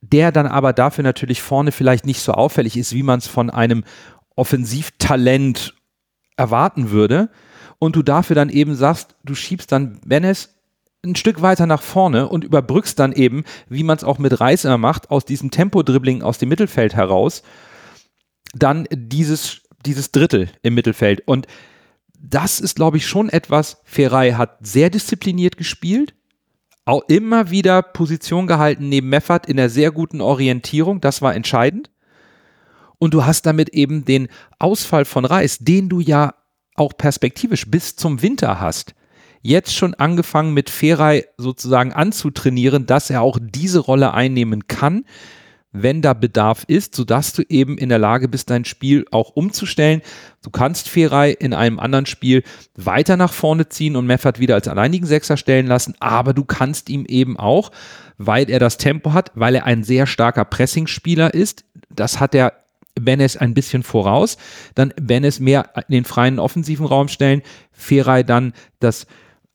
der dann aber dafür natürlich vorne vielleicht nicht so auffällig ist, wie man es von einem Offensivtalent erwarten würde. Und du dafür dann eben sagst, du schiebst dann Benes ein Stück weiter nach vorne und überbrückst dann eben, wie man es auch mit Reis immer macht, aus diesem Tempo-Dribbling aus dem Mittelfeld heraus, dann dieses, dieses Drittel im Mittelfeld. Und das ist, glaube ich, schon etwas, Ferrei hat sehr diszipliniert gespielt, auch immer wieder Position gehalten neben Meffert in der sehr guten Orientierung, das war entscheidend. Und du hast damit eben den Ausfall von Reis, den du ja auch perspektivisch bis zum Winter hast, jetzt schon angefangen mit Ferrei sozusagen anzutrainieren, dass er auch diese Rolle einnehmen kann, wenn da Bedarf ist, sodass du eben in der Lage bist, dein Spiel auch umzustellen. Du kannst Ferrei in einem anderen Spiel weiter nach vorne ziehen und Meffert wieder als alleinigen Sechser stellen lassen, aber du kannst ihm eben auch, weil er das Tempo hat, weil er ein sehr starker Pressingspieler ist, das hat er Benes ein bisschen voraus, dann Benes mehr in den freien offensiven Raum stellen, Ferrei dann das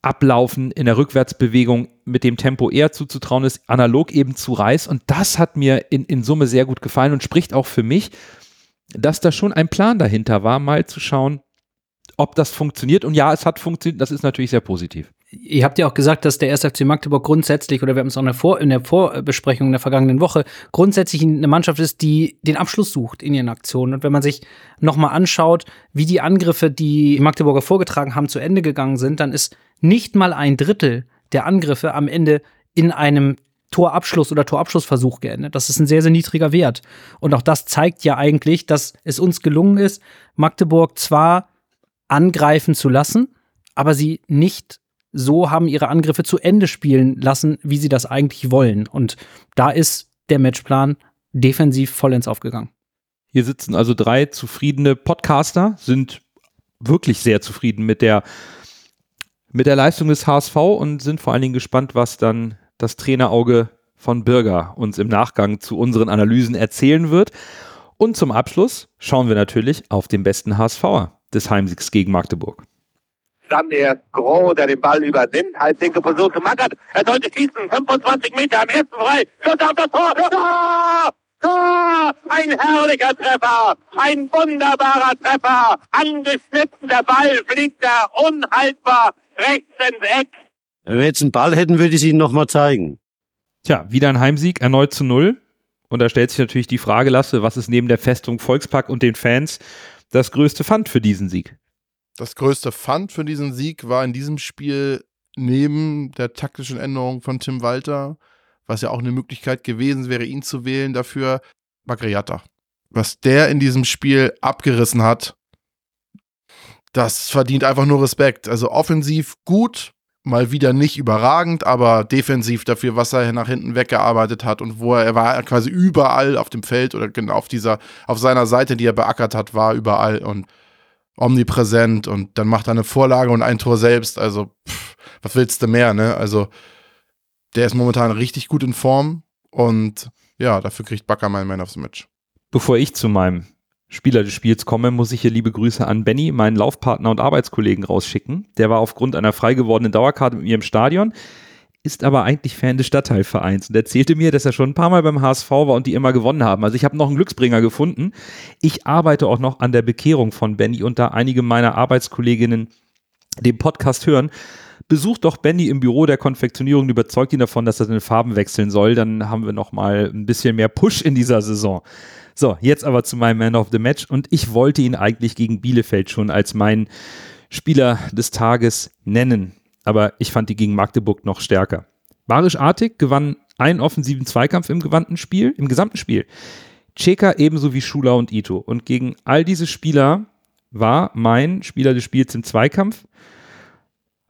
Ablaufen in der Rückwärtsbewegung mit dem Tempo eher zuzutrauen ist, analog eben zu Reis. Und das hat mir in, in Summe sehr gut gefallen und spricht auch für mich, dass da schon ein Plan dahinter war, mal zu schauen, ob das funktioniert. Und ja, es hat funktioniert. Das ist natürlich sehr positiv. Ihr habt ja auch gesagt, dass der 1. FC Magdeburg grundsätzlich, oder wir haben es auch in der, Vor in der Vorbesprechung in der vergangenen Woche, grundsätzlich eine Mannschaft ist, die den Abschluss sucht in ihren Aktionen. Und wenn man sich nochmal anschaut, wie die Angriffe, die Magdeburger vorgetragen haben, zu Ende gegangen sind, dann ist nicht mal ein Drittel der Angriffe am Ende in einem Torabschluss oder Torabschlussversuch geendet. Das ist ein sehr, sehr niedriger Wert. Und auch das zeigt ja eigentlich, dass es uns gelungen ist, Magdeburg zwar angreifen zu lassen, aber sie nicht so haben ihre Angriffe zu Ende spielen lassen, wie sie das eigentlich wollen. Und da ist der Matchplan defensiv vollends aufgegangen. Hier sitzen also drei zufriedene Podcaster, sind wirklich sehr zufrieden mit der mit der Leistung des HSV und sind vor allen Dingen gespannt, was dann das Trainerauge von Bürger uns im Nachgang zu unseren Analysen erzählen wird. Und zum Abschluss schauen wir natürlich auf den besten HSVer des Heimsiegs gegen Magdeburg. Dann der Gros, der den Ball übernimmt, Halbdecke versucht zu Mackert. Er sollte schießen, 25 Meter am ersten frei. Schuss auf das Tor. Tor! Tor! Ein herrlicher Treffer! Ein wunderbarer Treffer! Angeschnitten, der Ball fliegt da unhaltbar rechts ins Eck. Wenn wir jetzt einen Ball hätten, würde ich es Ihnen nochmal zeigen. Tja, wieder ein Heimsieg, erneut zu null. Und da stellt sich natürlich die Frage, Lasse, was ist neben der Festung Volkspark und den Fans das größte Pfand für diesen Sieg? Das größte Pfand für diesen Sieg war in diesem Spiel neben der taktischen Änderung von Tim Walter, was ja auch eine Möglichkeit gewesen wäre, ihn zu wählen, dafür Bagriata. Was der in diesem Spiel abgerissen hat, das verdient einfach nur Respekt. Also offensiv gut, mal wieder nicht überragend, aber defensiv dafür, was er nach hinten weggearbeitet hat und wo er, er war quasi überall auf dem Feld oder genau auf dieser, auf seiner Seite, die er beackert hat, war überall und omnipräsent und dann macht er eine Vorlage und ein Tor selbst. Also, pff, was willst du mehr, ne? Also, der ist momentan richtig gut in Form und ja, dafür kriegt Bakker mein Man of the Match. Bevor ich zu meinem Spieler des Spiels komme, muss ich hier liebe Grüße an Benny, meinen Laufpartner und Arbeitskollegen rausschicken. Der war aufgrund einer frei gewordenen Dauerkarte mit mir im Stadion, ist aber eigentlich Fan des Stadtteilvereins und erzählte mir, dass er schon ein paar Mal beim HSV war und die immer gewonnen haben. Also ich habe noch einen Glücksbringer gefunden. Ich arbeite auch noch an der Bekehrung von Benny und da einige meiner Arbeitskolleginnen den Podcast hören, besucht doch Benny im Büro der Konfektionierung und überzeugt ihn davon, dass er seine Farben wechseln soll. Dann haben wir noch mal ein bisschen mehr Push in dieser Saison. So, jetzt aber zu meinem Man of the Match und ich wollte ihn eigentlich gegen Bielefeld schon als meinen Spieler des Tages nennen, aber ich fand die gegen Magdeburg noch stärker. Barisch Artig gewann einen offensiven Zweikampf im gewandten Spiel, im gesamten Spiel. Cheka ebenso wie Schula und Ito. Und gegen all diese Spieler war mein Spieler des Spiels im Zweikampf,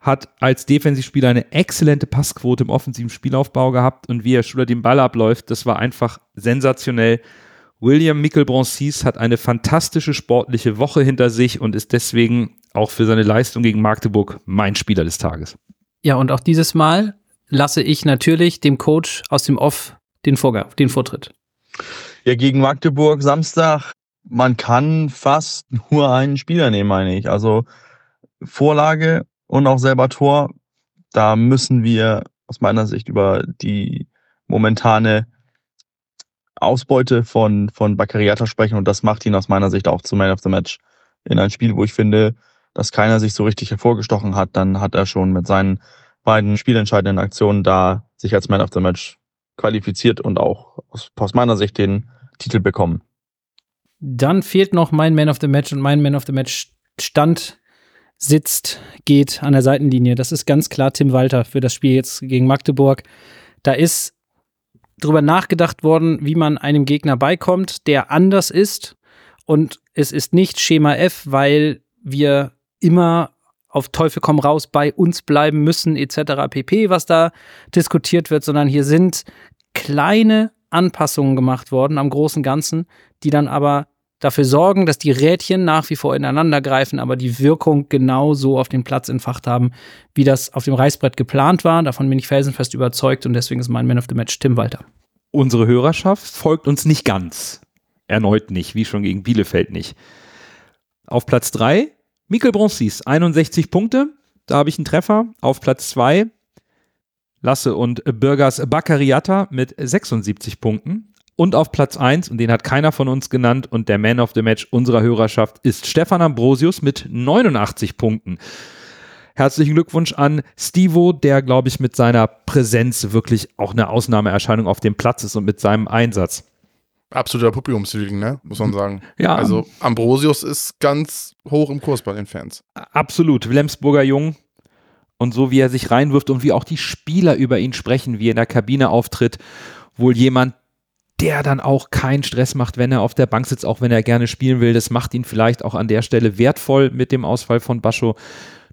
hat als Defensivspieler eine exzellente Passquote im offensiven Spielaufbau gehabt und wie er Schuler den Ball abläuft, das war einfach sensationell. William Mickelbroncis hat eine fantastische sportliche Woche hinter sich und ist deswegen auch für seine Leistung gegen Magdeburg mein Spieler des Tages. Ja, und auch dieses Mal lasse ich natürlich dem Coach aus dem Off den, Vorgang, den Vortritt. Ja, gegen Magdeburg Samstag, man kann fast nur einen Spieler nehmen, meine ich. Also Vorlage und auch selber Tor, da müssen wir aus meiner Sicht über die momentane Ausbeute von, von Baccariata sprechen und das macht ihn aus meiner Sicht auch zum Man of the Match. In ein Spiel, wo ich finde, dass keiner sich so richtig hervorgestochen hat, dann hat er schon mit seinen beiden spielentscheidenden Aktionen da sich als Man of the Match qualifiziert und auch aus, aus meiner Sicht den Titel bekommen. Dann fehlt noch mein Man of the Match und mein Man of the Match stand, sitzt, geht an der Seitenlinie. Das ist ganz klar Tim Walter für das Spiel jetzt gegen Magdeburg. Da ist drüber nachgedacht worden, wie man einem Gegner beikommt, der anders ist. Und es ist nicht Schema F, weil wir immer auf Teufel komm raus bei uns bleiben müssen, etc. pp, was da diskutiert wird, sondern hier sind kleine Anpassungen gemacht worden am großen Ganzen, die dann aber dafür sorgen, dass die Rädchen nach wie vor ineinander greifen, aber die Wirkung genau so auf den Platz entfacht haben, wie das auf dem Reißbrett geplant war. Davon bin ich felsenfest überzeugt und deswegen ist mein Man of the Match Tim Walter. Unsere Hörerschaft folgt uns nicht ganz. Erneut nicht, wie schon gegen Bielefeld nicht. Auf Platz 3 Mikkel Bronzis, 61 Punkte. Da habe ich einen Treffer. Auf Platz 2 Lasse und Bürgers Baccariata mit 76 Punkten. Und auf Platz 1, und den hat keiner von uns genannt, und der Man of the Match unserer Hörerschaft ist Stefan Ambrosius mit 89 Punkten. Herzlichen Glückwunsch an Stivo, der, glaube ich, mit seiner Präsenz wirklich auch eine Ausnahmeerscheinung auf dem Platz ist und mit seinem Einsatz. Absoluter Publikumsliebling, ne? Muss man sagen. Ja. Also Ambrosius ist ganz hoch im Kurs bei den Fans. Absolut. Wilhelmsburger Jung. Und so wie er sich reinwirft und wie auch die Spieler über ihn sprechen, wie er in der Kabine auftritt, wohl jemand, der dann auch keinen Stress macht, wenn er auf der Bank sitzt, auch wenn er gerne spielen will. Das macht ihn vielleicht auch an der Stelle wertvoll mit dem Ausfall von Bascho.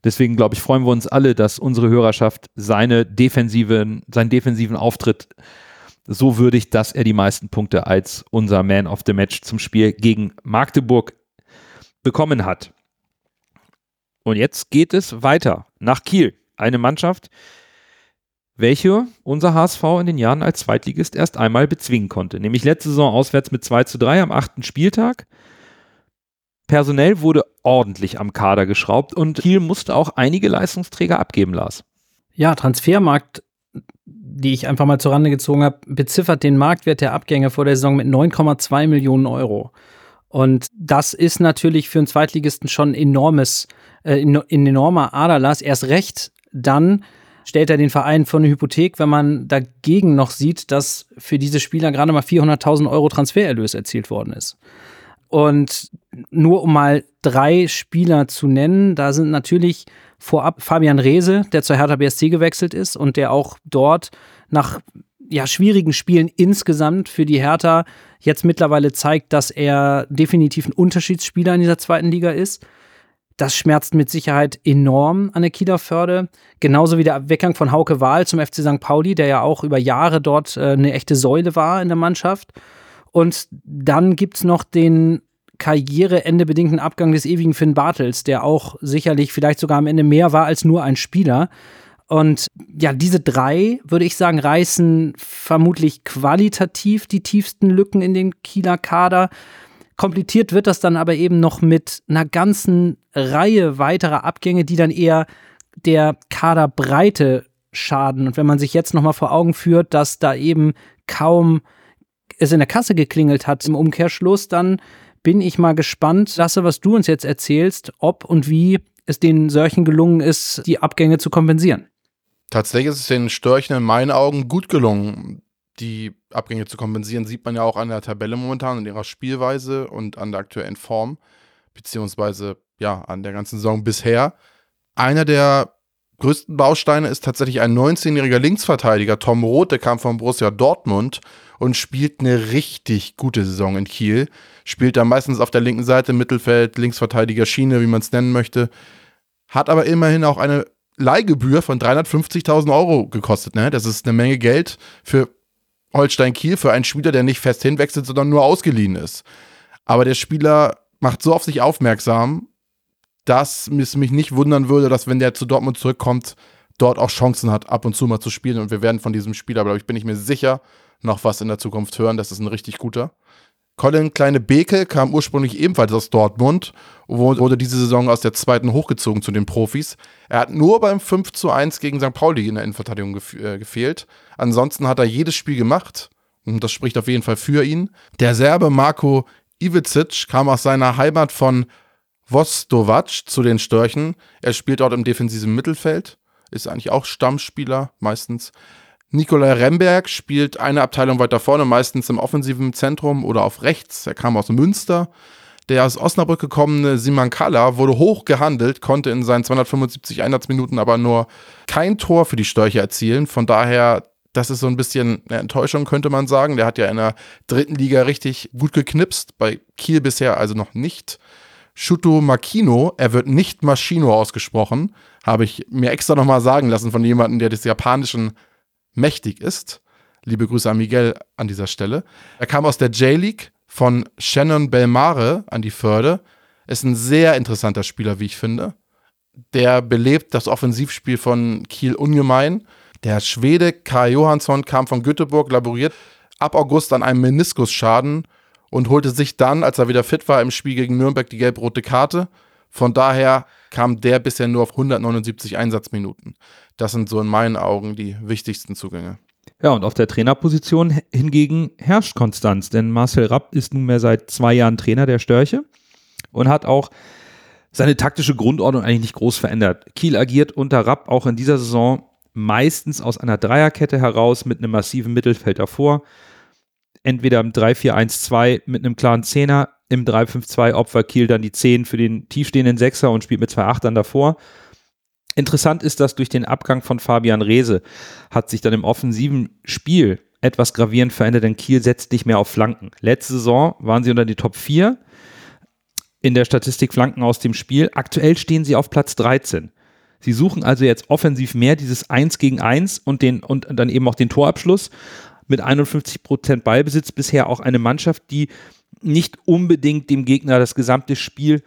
Deswegen, glaube ich, freuen wir uns alle, dass unsere Hörerschaft seine defensiven, seinen defensiven Auftritt so würdigt, dass er die meisten Punkte als unser Man of the Match zum Spiel gegen Magdeburg bekommen hat. Und jetzt geht es weiter nach Kiel. Eine Mannschaft, welche unser HSV in den Jahren als Zweitligist erst einmal bezwingen konnte. Nämlich letzte Saison auswärts mit 2 zu 3 am achten Spieltag. Personell wurde ordentlich am Kader geschraubt und Kiel musste auch einige Leistungsträger abgeben, Lars. Ja, Transfermarkt, die ich einfach mal zur Rande gezogen habe, beziffert den Marktwert der Abgänge vor der Saison mit 9,2 Millionen Euro. Und das ist natürlich für einen Zweitligisten schon enormes, äh, ein enormer Aderlass. Erst recht dann, stellt er den Verein vor eine Hypothek, wenn man dagegen noch sieht, dass für diese Spieler gerade mal 400.000 Euro Transfererlös erzielt worden ist. Und nur um mal drei Spieler zu nennen, da sind natürlich vorab Fabian Reese, der zur Hertha BSC gewechselt ist und der auch dort nach ja, schwierigen Spielen insgesamt für die Hertha jetzt mittlerweile zeigt, dass er definitiv ein Unterschiedsspieler in dieser zweiten Liga ist. Das schmerzt mit Sicherheit enorm an der Kieler Förde. Genauso wie der Weggang von Hauke Wahl zum FC St. Pauli, der ja auch über Jahre dort äh, eine echte Säule war in der Mannschaft. Und dann gibt es noch den Karriereende bedingten Abgang des ewigen Finn Bartels, der auch sicherlich vielleicht sogar am Ende mehr war als nur ein Spieler. Und ja, diese drei, würde ich sagen, reißen vermutlich qualitativ die tiefsten Lücken in den Kieler Kader. Kompliziert wird das dann aber eben noch mit einer ganzen Reihe weiterer Abgänge, die dann eher der Kaderbreite schaden. Und wenn man sich jetzt nochmal vor Augen führt, dass da eben kaum es in der Kasse geklingelt hat im Umkehrschluss, dann bin ich mal gespannt, Lasse, was du uns jetzt erzählst, ob und wie es den Sörchen gelungen ist, die Abgänge zu kompensieren. Tatsächlich ist es den Störchen in meinen Augen gut gelungen die Abgänge zu kompensieren, sieht man ja auch an der Tabelle momentan, in ihrer Spielweise und an der aktuellen Form, beziehungsweise ja, an der ganzen Saison bisher. Einer der größten Bausteine ist tatsächlich ein 19-jähriger Linksverteidiger, Tom Roth, der kam von Borussia Dortmund und spielt eine richtig gute Saison in Kiel. Spielt da meistens auf der linken Seite, Mittelfeld, Linksverteidiger, Schiene, wie man es nennen möchte. Hat aber immerhin auch eine Leihgebühr von 350.000 Euro gekostet. Ne? Das ist eine Menge Geld für Holstein Kiel für einen Spieler, der nicht fest hinwechselt, sondern nur ausgeliehen ist. Aber der Spieler macht so auf sich aufmerksam, dass es mich nicht wundern würde, dass wenn der zu Dortmund zurückkommt, dort auch Chancen hat, ab und zu mal zu spielen. Und wir werden von diesem Spieler, glaube ich, bin ich mir sicher, noch was in der Zukunft hören. Das ist ein richtig guter. Colin Kleine Beke kam ursprünglich ebenfalls aus Dortmund, wurde diese Saison aus der zweiten hochgezogen zu den Profis. Er hat nur beim 5 zu 1 gegen St. Pauli in der Innenverteidigung gef äh, gefehlt. Ansonsten hat er jedes Spiel gemacht. Und das spricht auf jeden Fall für ihn. Der Serbe Marko Ivicic kam aus seiner Heimat von Vostovac zu den Störchen. Er spielt dort im defensiven Mittelfeld, ist eigentlich auch Stammspieler meistens. Nikolai Remberg spielt eine Abteilung weiter vorne, meistens im offensiven Zentrum oder auf rechts. Er kam aus Münster. Der aus Osnabrück gekommene Siman Kalla wurde hoch gehandelt, konnte in seinen 275 Einsatzminuten aber nur kein Tor für die Störche erzielen. Von daher, das ist so ein bisschen eine Enttäuschung, könnte man sagen. Der hat ja in der dritten Liga richtig gut geknipst, bei Kiel bisher also noch nicht. Shuto Makino, er wird nicht Maschino ausgesprochen, habe ich mir extra nochmal sagen lassen von jemandem, der des Japanischen mächtig ist. Liebe Grüße an Miguel an dieser Stelle. Er kam aus der J-League von Shannon Belmare an die Förde. Ist ein sehr interessanter Spieler, wie ich finde. Der belebt das Offensivspiel von Kiel ungemein. Der Schwede Kai Johansson kam von Göteborg, laboriert ab August an einem Meniskusschaden und holte sich dann, als er wieder fit war, im Spiel gegen Nürnberg die gelb-rote Karte. Von daher kam der bisher nur auf 179 Einsatzminuten. Das sind so in meinen Augen die wichtigsten Zugänge. Ja, und auf der Trainerposition hingegen herrscht Konstanz, denn Marcel Rapp ist nunmehr seit zwei Jahren Trainer der Störche und hat auch seine taktische Grundordnung eigentlich nicht groß verändert. Kiel agiert unter Rapp auch in dieser Saison meistens aus einer Dreierkette heraus mit einem massiven Mittelfeld davor entweder im 3-4-1-2 mit einem klaren Zehner, im 3-5-2 Opfer Kiel dann die 10 für den tiefstehenden Sechser und spielt mit zwei Achtern davor. Interessant ist, dass durch den Abgang von Fabian Reese hat sich dann im offensiven Spiel etwas gravierend verändert, denn Kiel setzt nicht mehr auf Flanken. Letzte Saison waren sie unter die Top 4 in der Statistik Flanken aus dem Spiel. Aktuell stehen sie auf Platz 13. Sie suchen also jetzt offensiv mehr dieses 1 gegen 1 und, den, und dann eben auch den Torabschluss mit 51 Prozent Ballbesitz bisher auch eine Mannschaft, die nicht unbedingt dem Gegner das gesamte Spiel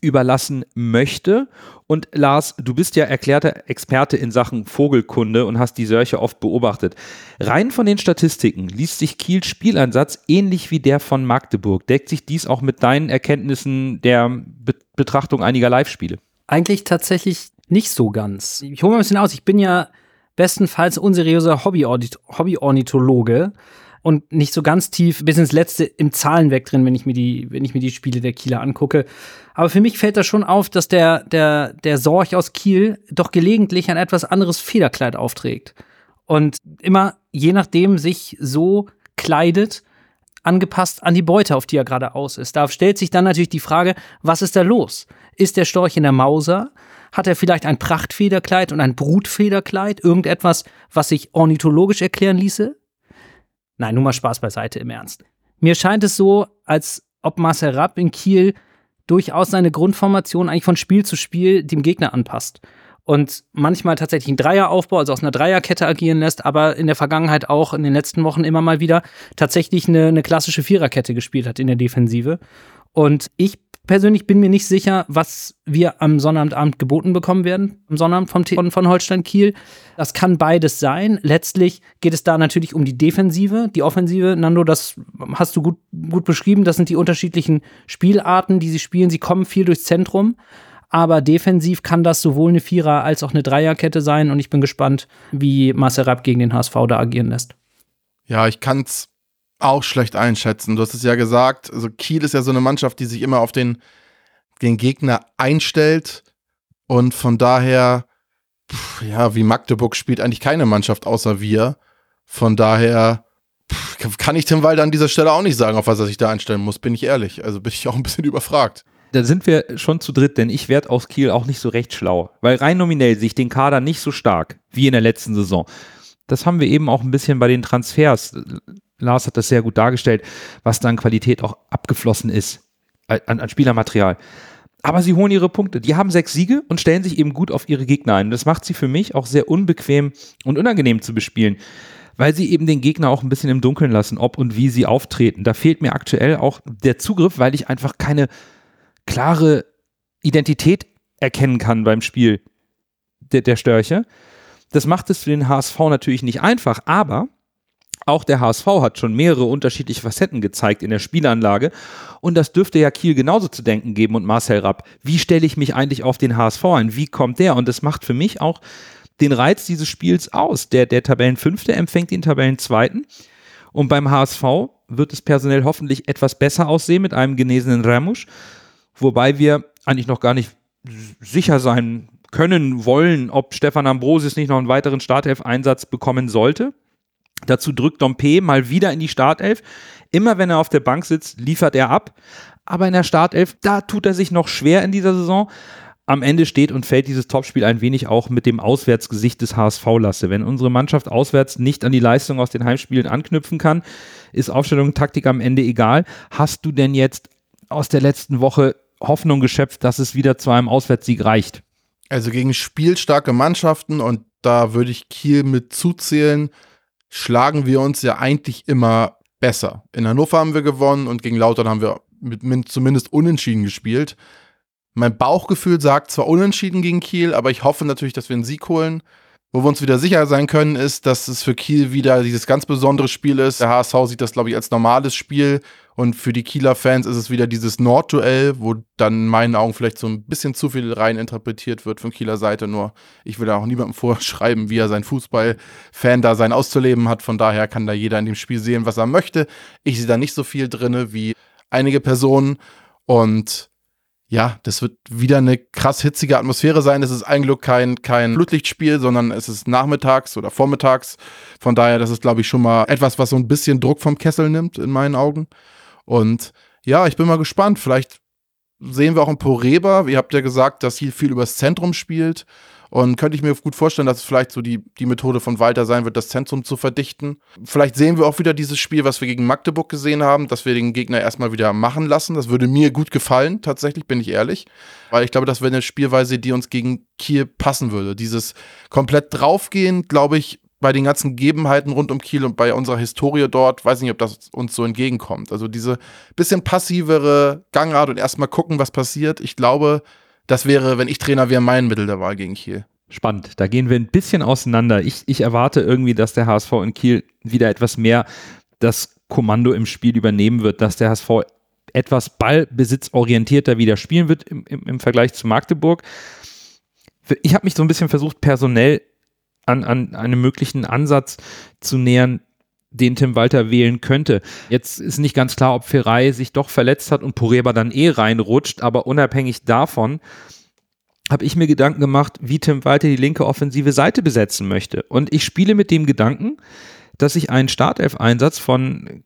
überlassen möchte. Und Lars, du bist ja erklärter Experte in Sachen Vogelkunde und hast die Sörche oft beobachtet. Rein von den Statistiken liest sich Kiels Spielansatz ähnlich wie der von Magdeburg. Deckt sich dies auch mit deinen Erkenntnissen der Be Betrachtung einiger Live-Spiele? Eigentlich tatsächlich nicht so ganz. Ich hole mal ein bisschen aus. Ich bin ja bestenfalls unseriöser Hobby-Ornithologe und nicht so ganz tief bis ins Letzte im Zahlenweg drin, wenn ich mir die, wenn ich mir die Spiele der Kieler angucke. Aber für mich fällt da schon auf, dass der, der, der Sorch aus Kiel doch gelegentlich ein etwas anderes Federkleid aufträgt. Und immer je nachdem sich so kleidet, angepasst an die Beute, auf die er gerade aus ist. Da stellt sich dann natürlich die Frage, was ist da los? Ist der Storch in der Mauser? Hat er vielleicht ein Prachtfederkleid und ein Brutfederkleid? Irgendetwas, was sich ornithologisch erklären ließe? Nein, nur mal Spaß beiseite im Ernst. Mir scheint es so, als ob Marcel Rapp in Kiel durchaus seine Grundformation eigentlich von Spiel zu Spiel dem Gegner anpasst. Und manchmal tatsächlich einen Dreieraufbau, also aus einer Dreierkette agieren lässt, aber in der Vergangenheit auch in den letzten Wochen immer mal wieder tatsächlich eine, eine klassische Viererkette gespielt hat in der Defensive. Und ich persönlich bin mir nicht sicher, was wir am Sonnabendabend geboten bekommen werden, am Sonnabend vom von, von Holstein Kiel. Das kann beides sein. Letztlich geht es da natürlich um die Defensive, die Offensive. Nando, das hast du gut, gut beschrieben. Das sind die unterschiedlichen Spielarten, die sie spielen. Sie kommen viel durchs Zentrum. Aber defensiv kann das sowohl eine Vierer- als auch eine Dreierkette sein. Und ich bin gespannt, wie Marcel Rapp gegen den HSV da agieren lässt. Ja, ich kann es auch schlecht einschätzen. Du hast es ja gesagt, also Kiel ist ja so eine Mannschaft, die sich immer auf den, den Gegner einstellt und von daher, pff, ja, wie Magdeburg spielt eigentlich keine Mannschaft außer wir. Von daher pff, kann ich Tim Walder an dieser Stelle auch nicht sagen, auf was er sich da einstellen muss, bin ich ehrlich. Also bin ich auch ein bisschen überfragt. Da sind wir schon zu dritt, denn ich werde aus Kiel auch nicht so recht schlau. Weil rein nominell sich den Kader nicht so stark wie in der letzten Saison. Das haben wir eben auch ein bisschen bei den Transfers Lars hat das sehr gut dargestellt, was dann Qualität auch abgeflossen ist an, an Spielermaterial. Aber sie holen ihre Punkte. Die haben sechs Siege und stellen sich eben gut auf ihre Gegner ein. Das macht sie für mich auch sehr unbequem und unangenehm zu bespielen, weil sie eben den Gegner auch ein bisschen im Dunkeln lassen, ob und wie sie auftreten. Da fehlt mir aktuell auch der Zugriff, weil ich einfach keine klare Identität erkennen kann beim Spiel der, der Störche. Das macht es für den HSV natürlich nicht einfach, aber auch der HSV hat schon mehrere unterschiedliche Facetten gezeigt in der Spielanlage. Und das dürfte ja Kiel genauso zu denken geben und Marcel Rapp. Wie stelle ich mich eigentlich auf den HSV ein? Wie kommt der? Und das macht für mich auch den Reiz dieses Spiels aus. Der, der Tabellenfünfte empfängt den Tabellenzweiten. Und beim HSV wird es personell hoffentlich etwas besser aussehen mit einem genesenen Ramusch, wobei wir eigentlich noch gar nicht sicher sein können, wollen, ob Stefan Ambrosius nicht noch einen weiteren Startelf-Einsatz bekommen sollte. Dazu drückt Dompe mal wieder in die Startelf. Immer wenn er auf der Bank sitzt, liefert er ab. Aber in der Startelf, da tut er sich noch schwer in dieser Saison. Am Ende steht und fällt dieses Topspiel ein wenig auch mit dem Auswärtsgesicht des HSV Lasse. Wenn unsere Mannschaft auswärts nicht an die Leistung aus den Heimspielen anknüpfen kann, ist Aufstellung und Taktik am Ende egal. Hast du denn jetzt aus der letzten Woche Hoffnung geschöpft, dass es wieder zu einem Auswärtssieg reicht? Also gegen spielstarke Mannschaften und da würde ich Kiel mit zuzählen, schlagen wir uns ja eigentlich immer besser. In Hannover haben wir gewonnen und gegen Lautern haben wir mit, mit zumindest unentschieden gespielt. Mein Bauchgefühl sagt zwar unentschieden gegen Kiel, aber ich hoffe natürlich, dass wir einen Sieg holen. Wo wir uns wieder sicher sein können, ist, dass es für Kiel wieder dieses ganz besondere Spiel ist. Der HSV sieht das, glaube ich, als normales Spiel. Und für die Kieler Fans ist es wieder dieses Nordduell, wo dann in meinen Augen vielleicht so ein bisschen zu viel rein interpretiert wird von Kieler Seite. Nur ich will da auch niemandem vorschreiben, wie er sein Fußball-Fan da sein auszuleben hat. Von daher kann da jeder in dem Spiel sehen, was er möchte. Ich sehe da nicht so viel drin wie einige Personen. Und ja, das wird wieder eine krass hitzige Atmosphäre sein. Es ist eigentlich kein, kein Flutlichtspiel, sondern es ist nachmittags oder vormittags. Von daher, das ist, glaube ich, schon mal etwas, was so ein bisschen Druck vom Kessel nimmt, in meinen Augen. Und ja, ich bin mal gespannt. Vielleicht sehen wir auch ein Poreba. Ihr habt ja gesagt, dass hier viel übers Zentrum spielt. Und könnte ich mir gut vorstellen, dass es vielleicht so die, die Methode von Walter sein wird, das Zentrum zu verdichten. Vielleicht sehen wir auch wieder dieses Spiel, was wir gegen Magdeburg gesehen haben, dass wir den Gegner erstmal wieder machen lassen. Das würde mir gut gefallen, tatsächlich, bin ich ehrlich. Weil ich glaube, das wäre eine Spielweise, die uns gegen Kiel passen würde. Dieses komplett draufgehen, glaube ich, bei den ganzen Gegebenheiten rund um Kiel und bei unserer Historie dort, weiß nicht, ob das uns so entgegenkommt. Also diese bisschen passivere Gangart und erstmal gucken, was passiert. Ich glaube, das wäre, wenn ich Trainer wäre, mein Mittel der Wahl gegen Kiel. Spannend. Da gehen wir ein bisschen auseinander. Ich, ich erwarte irgendwie, dass der HSV in Kiel wieder etwas mehr das Kommando im Spiel übernehmen wird, dass der HSV etwas ballbesitzorientierter wieder spielen wird im, im, im Vergleich zu Magdeburg. Ich habe mich so ein bisschen versucht, personell an, an einem möglichen Ansatz zu nähern, den Tim Walter wählen könnte. Jetzt ist nicht ganz klar, ob Ferrei sich doch verletzt hat und Poreba dann eh reinrutscht, aber unabhängig davon habe ich mir Gedanken gemacht, wie Tim Walter die linke offensive Seite besetzen möchte. Und ich spiele mit dem Gedanken, dass ich einen Startelf-Einsatz von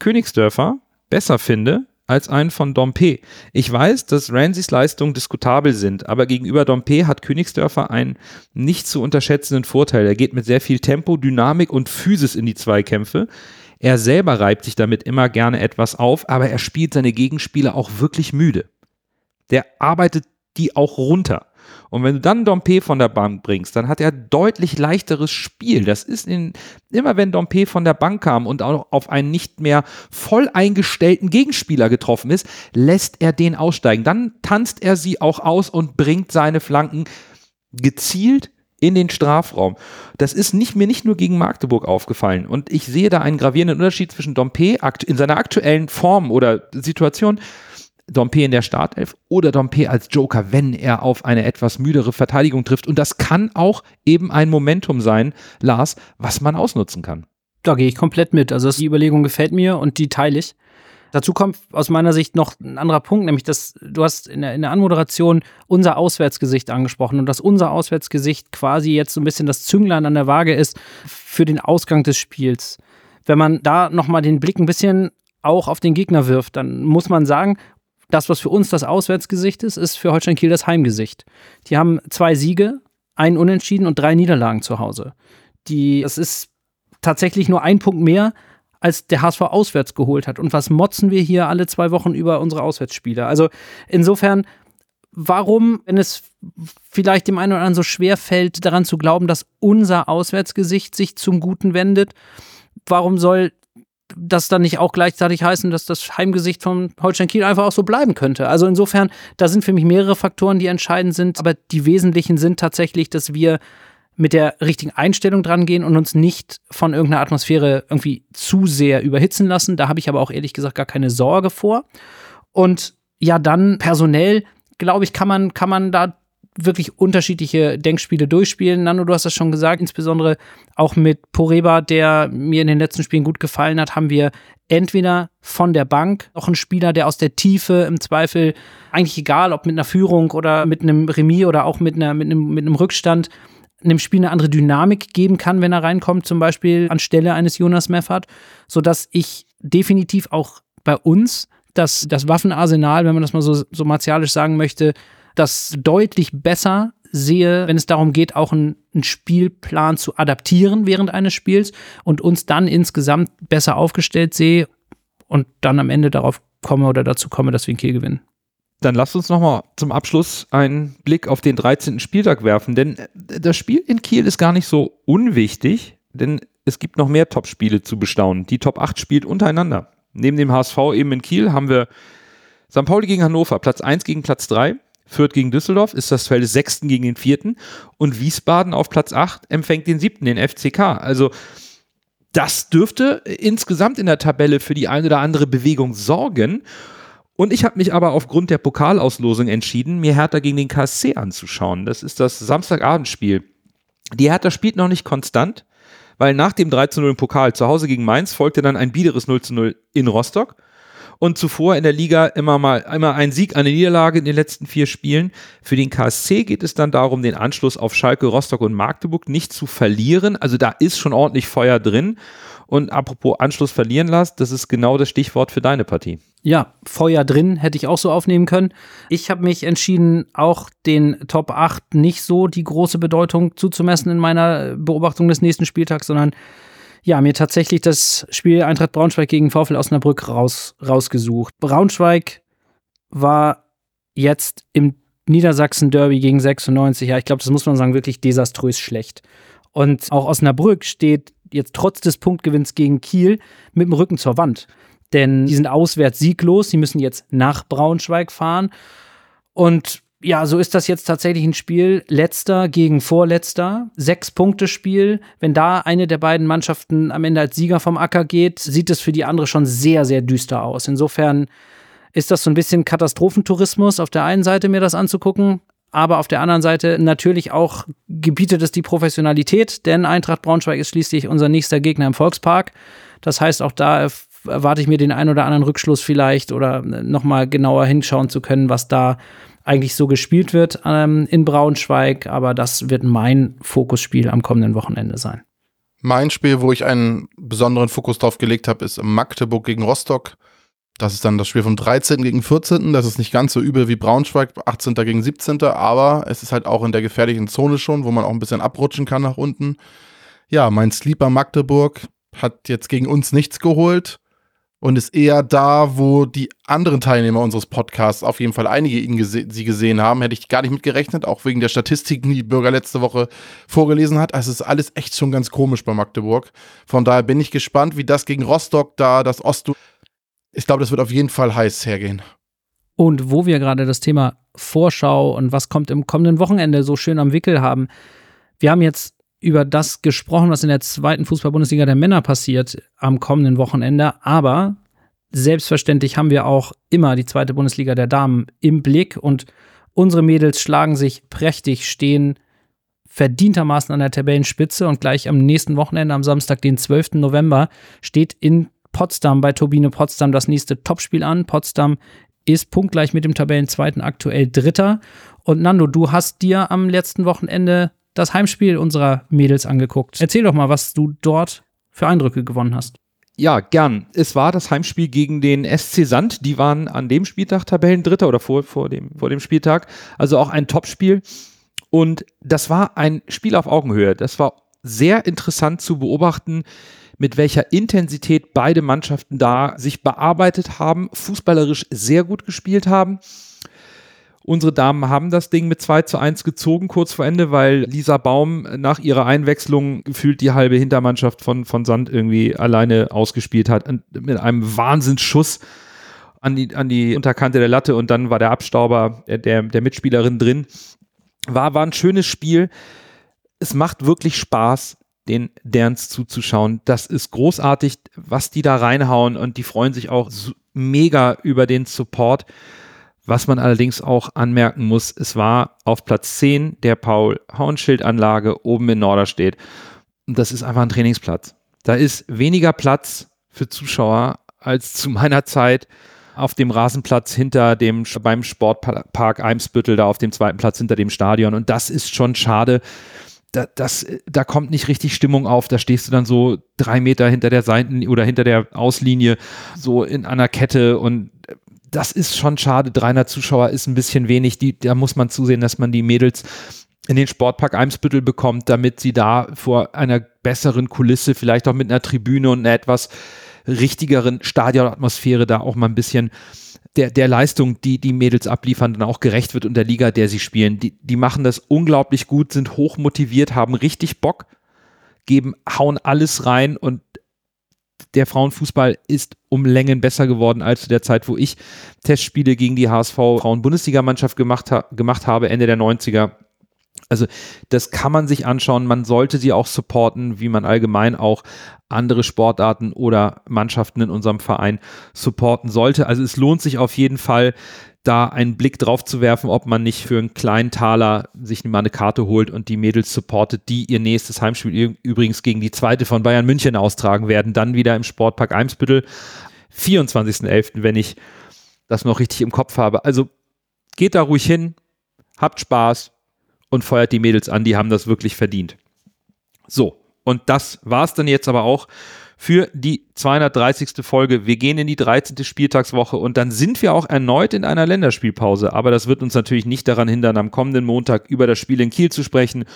Königsdörfer besser finde als einen von Dompe. Ich weiß, dass Ramseys Leistungen diskutabel sind, aber gegenüber Dompe hat Königsdörfer einen nicht zu unterschätzenden Vorteil. Er geht mit sehr viel Tempo, Dynamik und Physis in die Zweikämpfe. Er selber reibt sich damit immer gerne etwas auf, aber er spielt seine Gegenspieler auch wirklich müde. Der arbeitet die auch runter. Und wenn du dann Dompe von der Bank bringst, dann hat er deutlich leichteres Spiel. Das ist in, immer wenn Dompe von der Bank kam und auch auf einen nicht mehr voll eingestellten Gegenspieler getroffen ist, lässt er den aussteigen. Dann tanzt er sie auch aus und bringt seine Flanken gezielt in den Strafraum. Das ist nicht, mir nicht nur gegen Magdeburg aufgefallen. Und ich sehe da einen gravierenden Unterschied zwischen Dompe in seiner aktuellen Form oder Situation Dompe in der Startelf oder Dompe als Joker, wenn er auf eine etwas müdere Verteidigung trifft. Und das kann auch eben ein Momentum sein, Lars, was man ausnutzen kann. Da gehe ich komplett mit. Also die Überlegung gefällt mir und die teile ich. Dazu kommt aus meiner Sicht noch ein anderer Punkt, nämlich dass du hast in der, in der Anmoderation unser Auswärtsgesicht angesprochen und dass unser Auswärtsgesicht quasi jetzt so ein bisschen das Zünglein an der Waage ist für den Ausgang des Spiels. Wenn man da nochmal den Blick ein bisschen auch auf den Gegner wirft, dann muss man sagen, das, was für uns das Auswärtsgesicht ist, ist für Holstein Kiel das Heimgesicht. Die haben zwei Siege, einen Unentschieden und drei Niederlagen zu Hause. Die, das ist tatsächlich nur ein Punkt mehr, als der HSV auswärts geholt hat. Und was motzen wir hier alle zwei Wochen über unsere Auswärtsspiele? Also insofern, warum, wenn es vielleicht dem einen oder anderen so schwer fällt, daran zu glauben, dass unser Auswärtsgesicht sich zum Guten wendet, warum soll das dann nicht auch gleichzeitig heißen, dass das Heimgesicht von Holstein Kiel einfach auch so bleiben könnte. Also insofern, da sind für mich mehrere Faktoren, die entscheidend sind, aber die wesentlichen sind tatsächlich, dass wir mit der richtigen Einstellung dran gehen und uns nicht von irgendeiner Atmosphäre irgendwie zu sehr überhitzen lassen. Da habe ich aber auch ehrlich gesagt gar keine Sorge vor. Und ja, dann personell, glaube ich, kann man, kann man da wirklich unterschiedliche Denkspiele durchspielen. Nando, du hast das schon gesagt, insbesondere auch mit Poreba, der mir in den letzten Spielen gut gefallen hat, haben wir entweder von der Bank noch einen Spieler, der aus der Tiefe im Zweifel, eigentlich egal, ob mit einer Führung oder mit einem Remis oder auch mit, einer, mit, einem, mit einem Rückstand, einem Spiel eine andere Dynamik geben kann, wenn er reinkommt, zum Beispiel anstelle eines Jonas Meffert, sodass ich definitiv auch bei uns das, das Waffenarsenal, wenn man das mal so, so martialisch sagen möchte, das deutlich besser sehe, wenn es darum geht, auch einen, einen, Spielplan zu adaptieren während eines Spiels und uns dann insgesamt besser aufgestellt sehe und dann am Ende darauf komme oder dazu komme, dass wir in Kiel gewinnen. Dann lasst uns nochmal zum Abschluss einen Blick auf den 13. Spieltag werfen, denn das Spiel in Kiel ist gar nicht so unwichtig, denn es gibt noch mehr Top-Spiele zu bestaunen. Die Top 8 spielt untereinander. Neben dem HSV eben in Kiel haben wir St. Pauli gegen Hannover, Platz 1 gegen Platz 3. Fürth gegen Düsseldorf ist das Feld des Sechsten gegen den Vierten und Wiesbaden auf Platz 8 empfängt den Siebten, den FCK. Also das dürfte insgesamt in der Tabelle für die eine oder andere Bewegung sorgen. Und ich habe mich aber aufgrund der Pokalauslosung entschieden, mir Hertha gegen den KSC anzuschauen. Das ist das Samstagabendspiel. Die Hertha spielt noch nicht konstant, weil nach dem 13-0 im Pokal zu Hause gegen Mainz folgte dann ein biederes 0-0 in Rostock und zuvor in der Liga immer mal immer ein Sieg, eine Niederlage in den letzten vier Spielen. Für den KSC geht es dann darum, den Anschluss auf Schalke, Rostock und Magdeburg nicht zu verlieren. Also da ist schon ordentlich Feuer drin. Und apropos Anschluss verlieren lassen, das ist genau das Stichwort für deine Partie. Ja, Feuer drin hätte ich auch so aufnehmen können. Ich habe mich entschieden, auch den Top 8 nicht so die große Bedeutung zuzumessen in meiner Beobachtung des nächsten Spieltags, sondern ja, mir tatsächlich das Spiel Eintracht Braunschweig gegen VfL Osnabrück raus, rausgesucht. Braunschweig war jetzt im Niedersachsen-Derby gegen 96, ja, ich glaube, das muss man sagen, wirklich desaströs schlecht. Und auch Osnabrück steht jetzt trotz des Punktgewinns gegen Kiel mit dem Rücken zur Wand. Denn die sind auswärts sieglos, sie müssen jetzt nach Braunschweig fahren. Und ja, so ist das jetzt tatsächlich ein Spiel. Letzter gegen Vorletzter. Sechs-Punkte-Spiel. Wenn da eine der beiden Mannschaften am Ende als Sieger vom Acker geht, sieht es für die andere schon sehr, sehr düster aus. Insofern ist das so ein bisschen Katastrophentourismus auf der einen Seite, mir das anzugucken. Aber auf der anderen Seite natürlich auch gebietet es die Professionalität, denn Eintracht Braunschweig ist schließlich unser nächster Gegner im Volkspark. Das heißt, auch da erwarte ich mir den einen oder anderen Rückschluss vielleicht oder nochmal genauer hinschauen zu können, was da eigentlich so gespielt wird ähm, in Braunschweig, aber das wird mein Fokusspiel am kommenden Wochenende sein. Mein Spiel, wo ich einen besonderen Fokus drauf gelegt habe, ist Magdeburg gegen Rostock. Das ist dann das Spiel vom 13. gegen 14. Das ist nicht ganz so übel wie Braunschweig, 18. gegen 17. Aber es ist halt auch in der gefährlichen Zone schon, wo man auch ein bisschen abrutschen kann nach unten. Ja, mein Sleeper Magdeburg hat jetzt gegen uns nichts geholt und ist eher da, wo die anderen Teilnehmer unseres Podcasts auf jeden Fall einige ihn gese sie gesehen haben. Hätte ich gar nicht mit gerechnet, auch wegen der Statistiken, die Bürger letzte Woche vorgelesen hat. Also es ist alles echt schon ganz komisch bei Magdeburg. Von daher bin ich gespannt, wie das gegen Rostock da, das Ostu. Ich glaube, das wird auf jeden Fall heiß hergehen. Und wo wir gerade das Thema Vorschau und was kommt im kommenden Wochenende so schön am Wickel haben. Wir haben jetzt über das gesprochen, was in der zweiten Fußball-Bundesliga der Männer passiert am kommenden Wochenende. Aber selbstverständlich haben wir auch immer die zweite Bundesliga der Damen im Blick und unsere Mädels schlagen sich prächtig, stehen verdientermaßen an der Tabellenspitze und gleich am nächsten Wochenende, am Samstag, den 12. November, steht in Potsdam bei Turbine Potsdam das nächste Topspiel an. Potsdam ist punktgleich mit dem Tabellenzweiten aktuell Dritter. Und Nando, du hast dir am letzten Wochenende das Heimspiel unserer Mädels angeguckt. Erzähl doch mal, was du dort für Eindrücke gewonnen hast. Ja, gern. Es war das Heimspiel gegen den SC Sand. Die waren an dem Spieltag Tabellendritter oder vor, vor, dem, vor dem Spieltag. Also auch ein Topspiel. Und das war ein Spiel auf Augenhöhe. Das war sehr interessant zu beobachten, mit welcher Intensität beide Mannschaften da sich bearbeitet haben, fußballerisch sehr gut gespielt haben. Unsere Damen haben das Ding mit 2 zu 1 gezogen kurz vor Ende, weil Lisa Baum nach ihrer Einwechslung gefühlt die halbe Hintermannschaft von, von Sand irgendwie alleine ausgespielt hat. Mit einem Wahnsinnsschuss an die, an die Unterkante der Latte und dann war der Abstauber der, der Mitspielerin drin. War, war ein schönes Spiel. Es macht wirklich Spaß, den Derns zuzuschauen. Das ist großartig, was die da reinhauen und die freuen sich auch mega über den Support Was man allerdings auch anmerken muss, es war auf Platz 10 der Paul-Hauenschild-Anlage oben in Norderstedt. Und das ist einfach ein Trainingsplatz. Da ist weniger Platz für Zuschauer als zu meiner Zeit auf dem Rasenplatz hinter dem beim Sportpark Eimsbüttel, da auf dem zweiten Platz hinter dem Stadion. Und das ist schon schade. Da, das, da kommt nicht richtig Stimmung auf. Da stehst du dann so drei Meter hinter der Seiten oder hinter der Auslinie, so in einer Kette und das ist schon schade. 300 Zuschauer ist ein bisschen wenig. Die, da muss man zusehen, dass man die Mädels in den Sportpark Eimsbüttel bekommt, damit sie da vor einer besseren Kulisse, vielleicht auch mit einer Tribüne und einer etwas richtigeren Stadionatmosphäre da auch mal ein bisschen der, der Leistung, die die Mädels abliefern, dann auch gerecht wird und der Liga, der sie spielen. Die, die machen das unglaublich gut, sind hoch motiviert, haben richtig Bock, geben, hauen alles rein und der Frauenfußball ist um Längen besser geworden als zu der Zeit, wo ich Testspiele gegen die HSV Frauen-Bundesligamannschaft gemacht, ha gemacht habe, Ende der 90er. Also das kann man sich anschauen. Man sollte sie auch supporten, wie man allgemein auch andere Sportarten oder Mannschaften in unserem Verein supporten sollte. Also es lohnt sich auf jeden Fall, da einen Blick drauf zu werfen, ob man nicht für einen kleinen Taler sich mal eine Karte holt und die Mädels supportet, die ihr nächstes Heimspiel übrigens gegen die zweite von Bayern München austragen werden, dann wieder im Sportpark Eimsbüttel, 24.11., wenn ich das noch richtig im Kopf habe. Also geht da ruhig hin, habt Spaß und feuert die Mädels an, die haben das wirklich verdient. So, und das war es dann jetzt aber auch für die 230. Folge. Wir gehen in die 13. Spieltagswoche und dann sind wir auch erneut in einer Länderspielpause. Aber das wird uns natürlich nicht daran hindern, am kommenden Montag über das Spiel in Kiel zu sprechen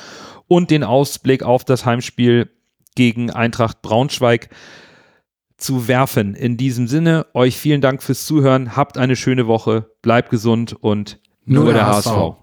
und den Ausblick auf das Heimspiel gegen Eintracht Braunschweig zu werfen. In diesem Sinne, euch vielen Dank fürs Zuhören. Habt eine schöne Woche, bleibt gesund und nur, nur der, der HSV. HSV.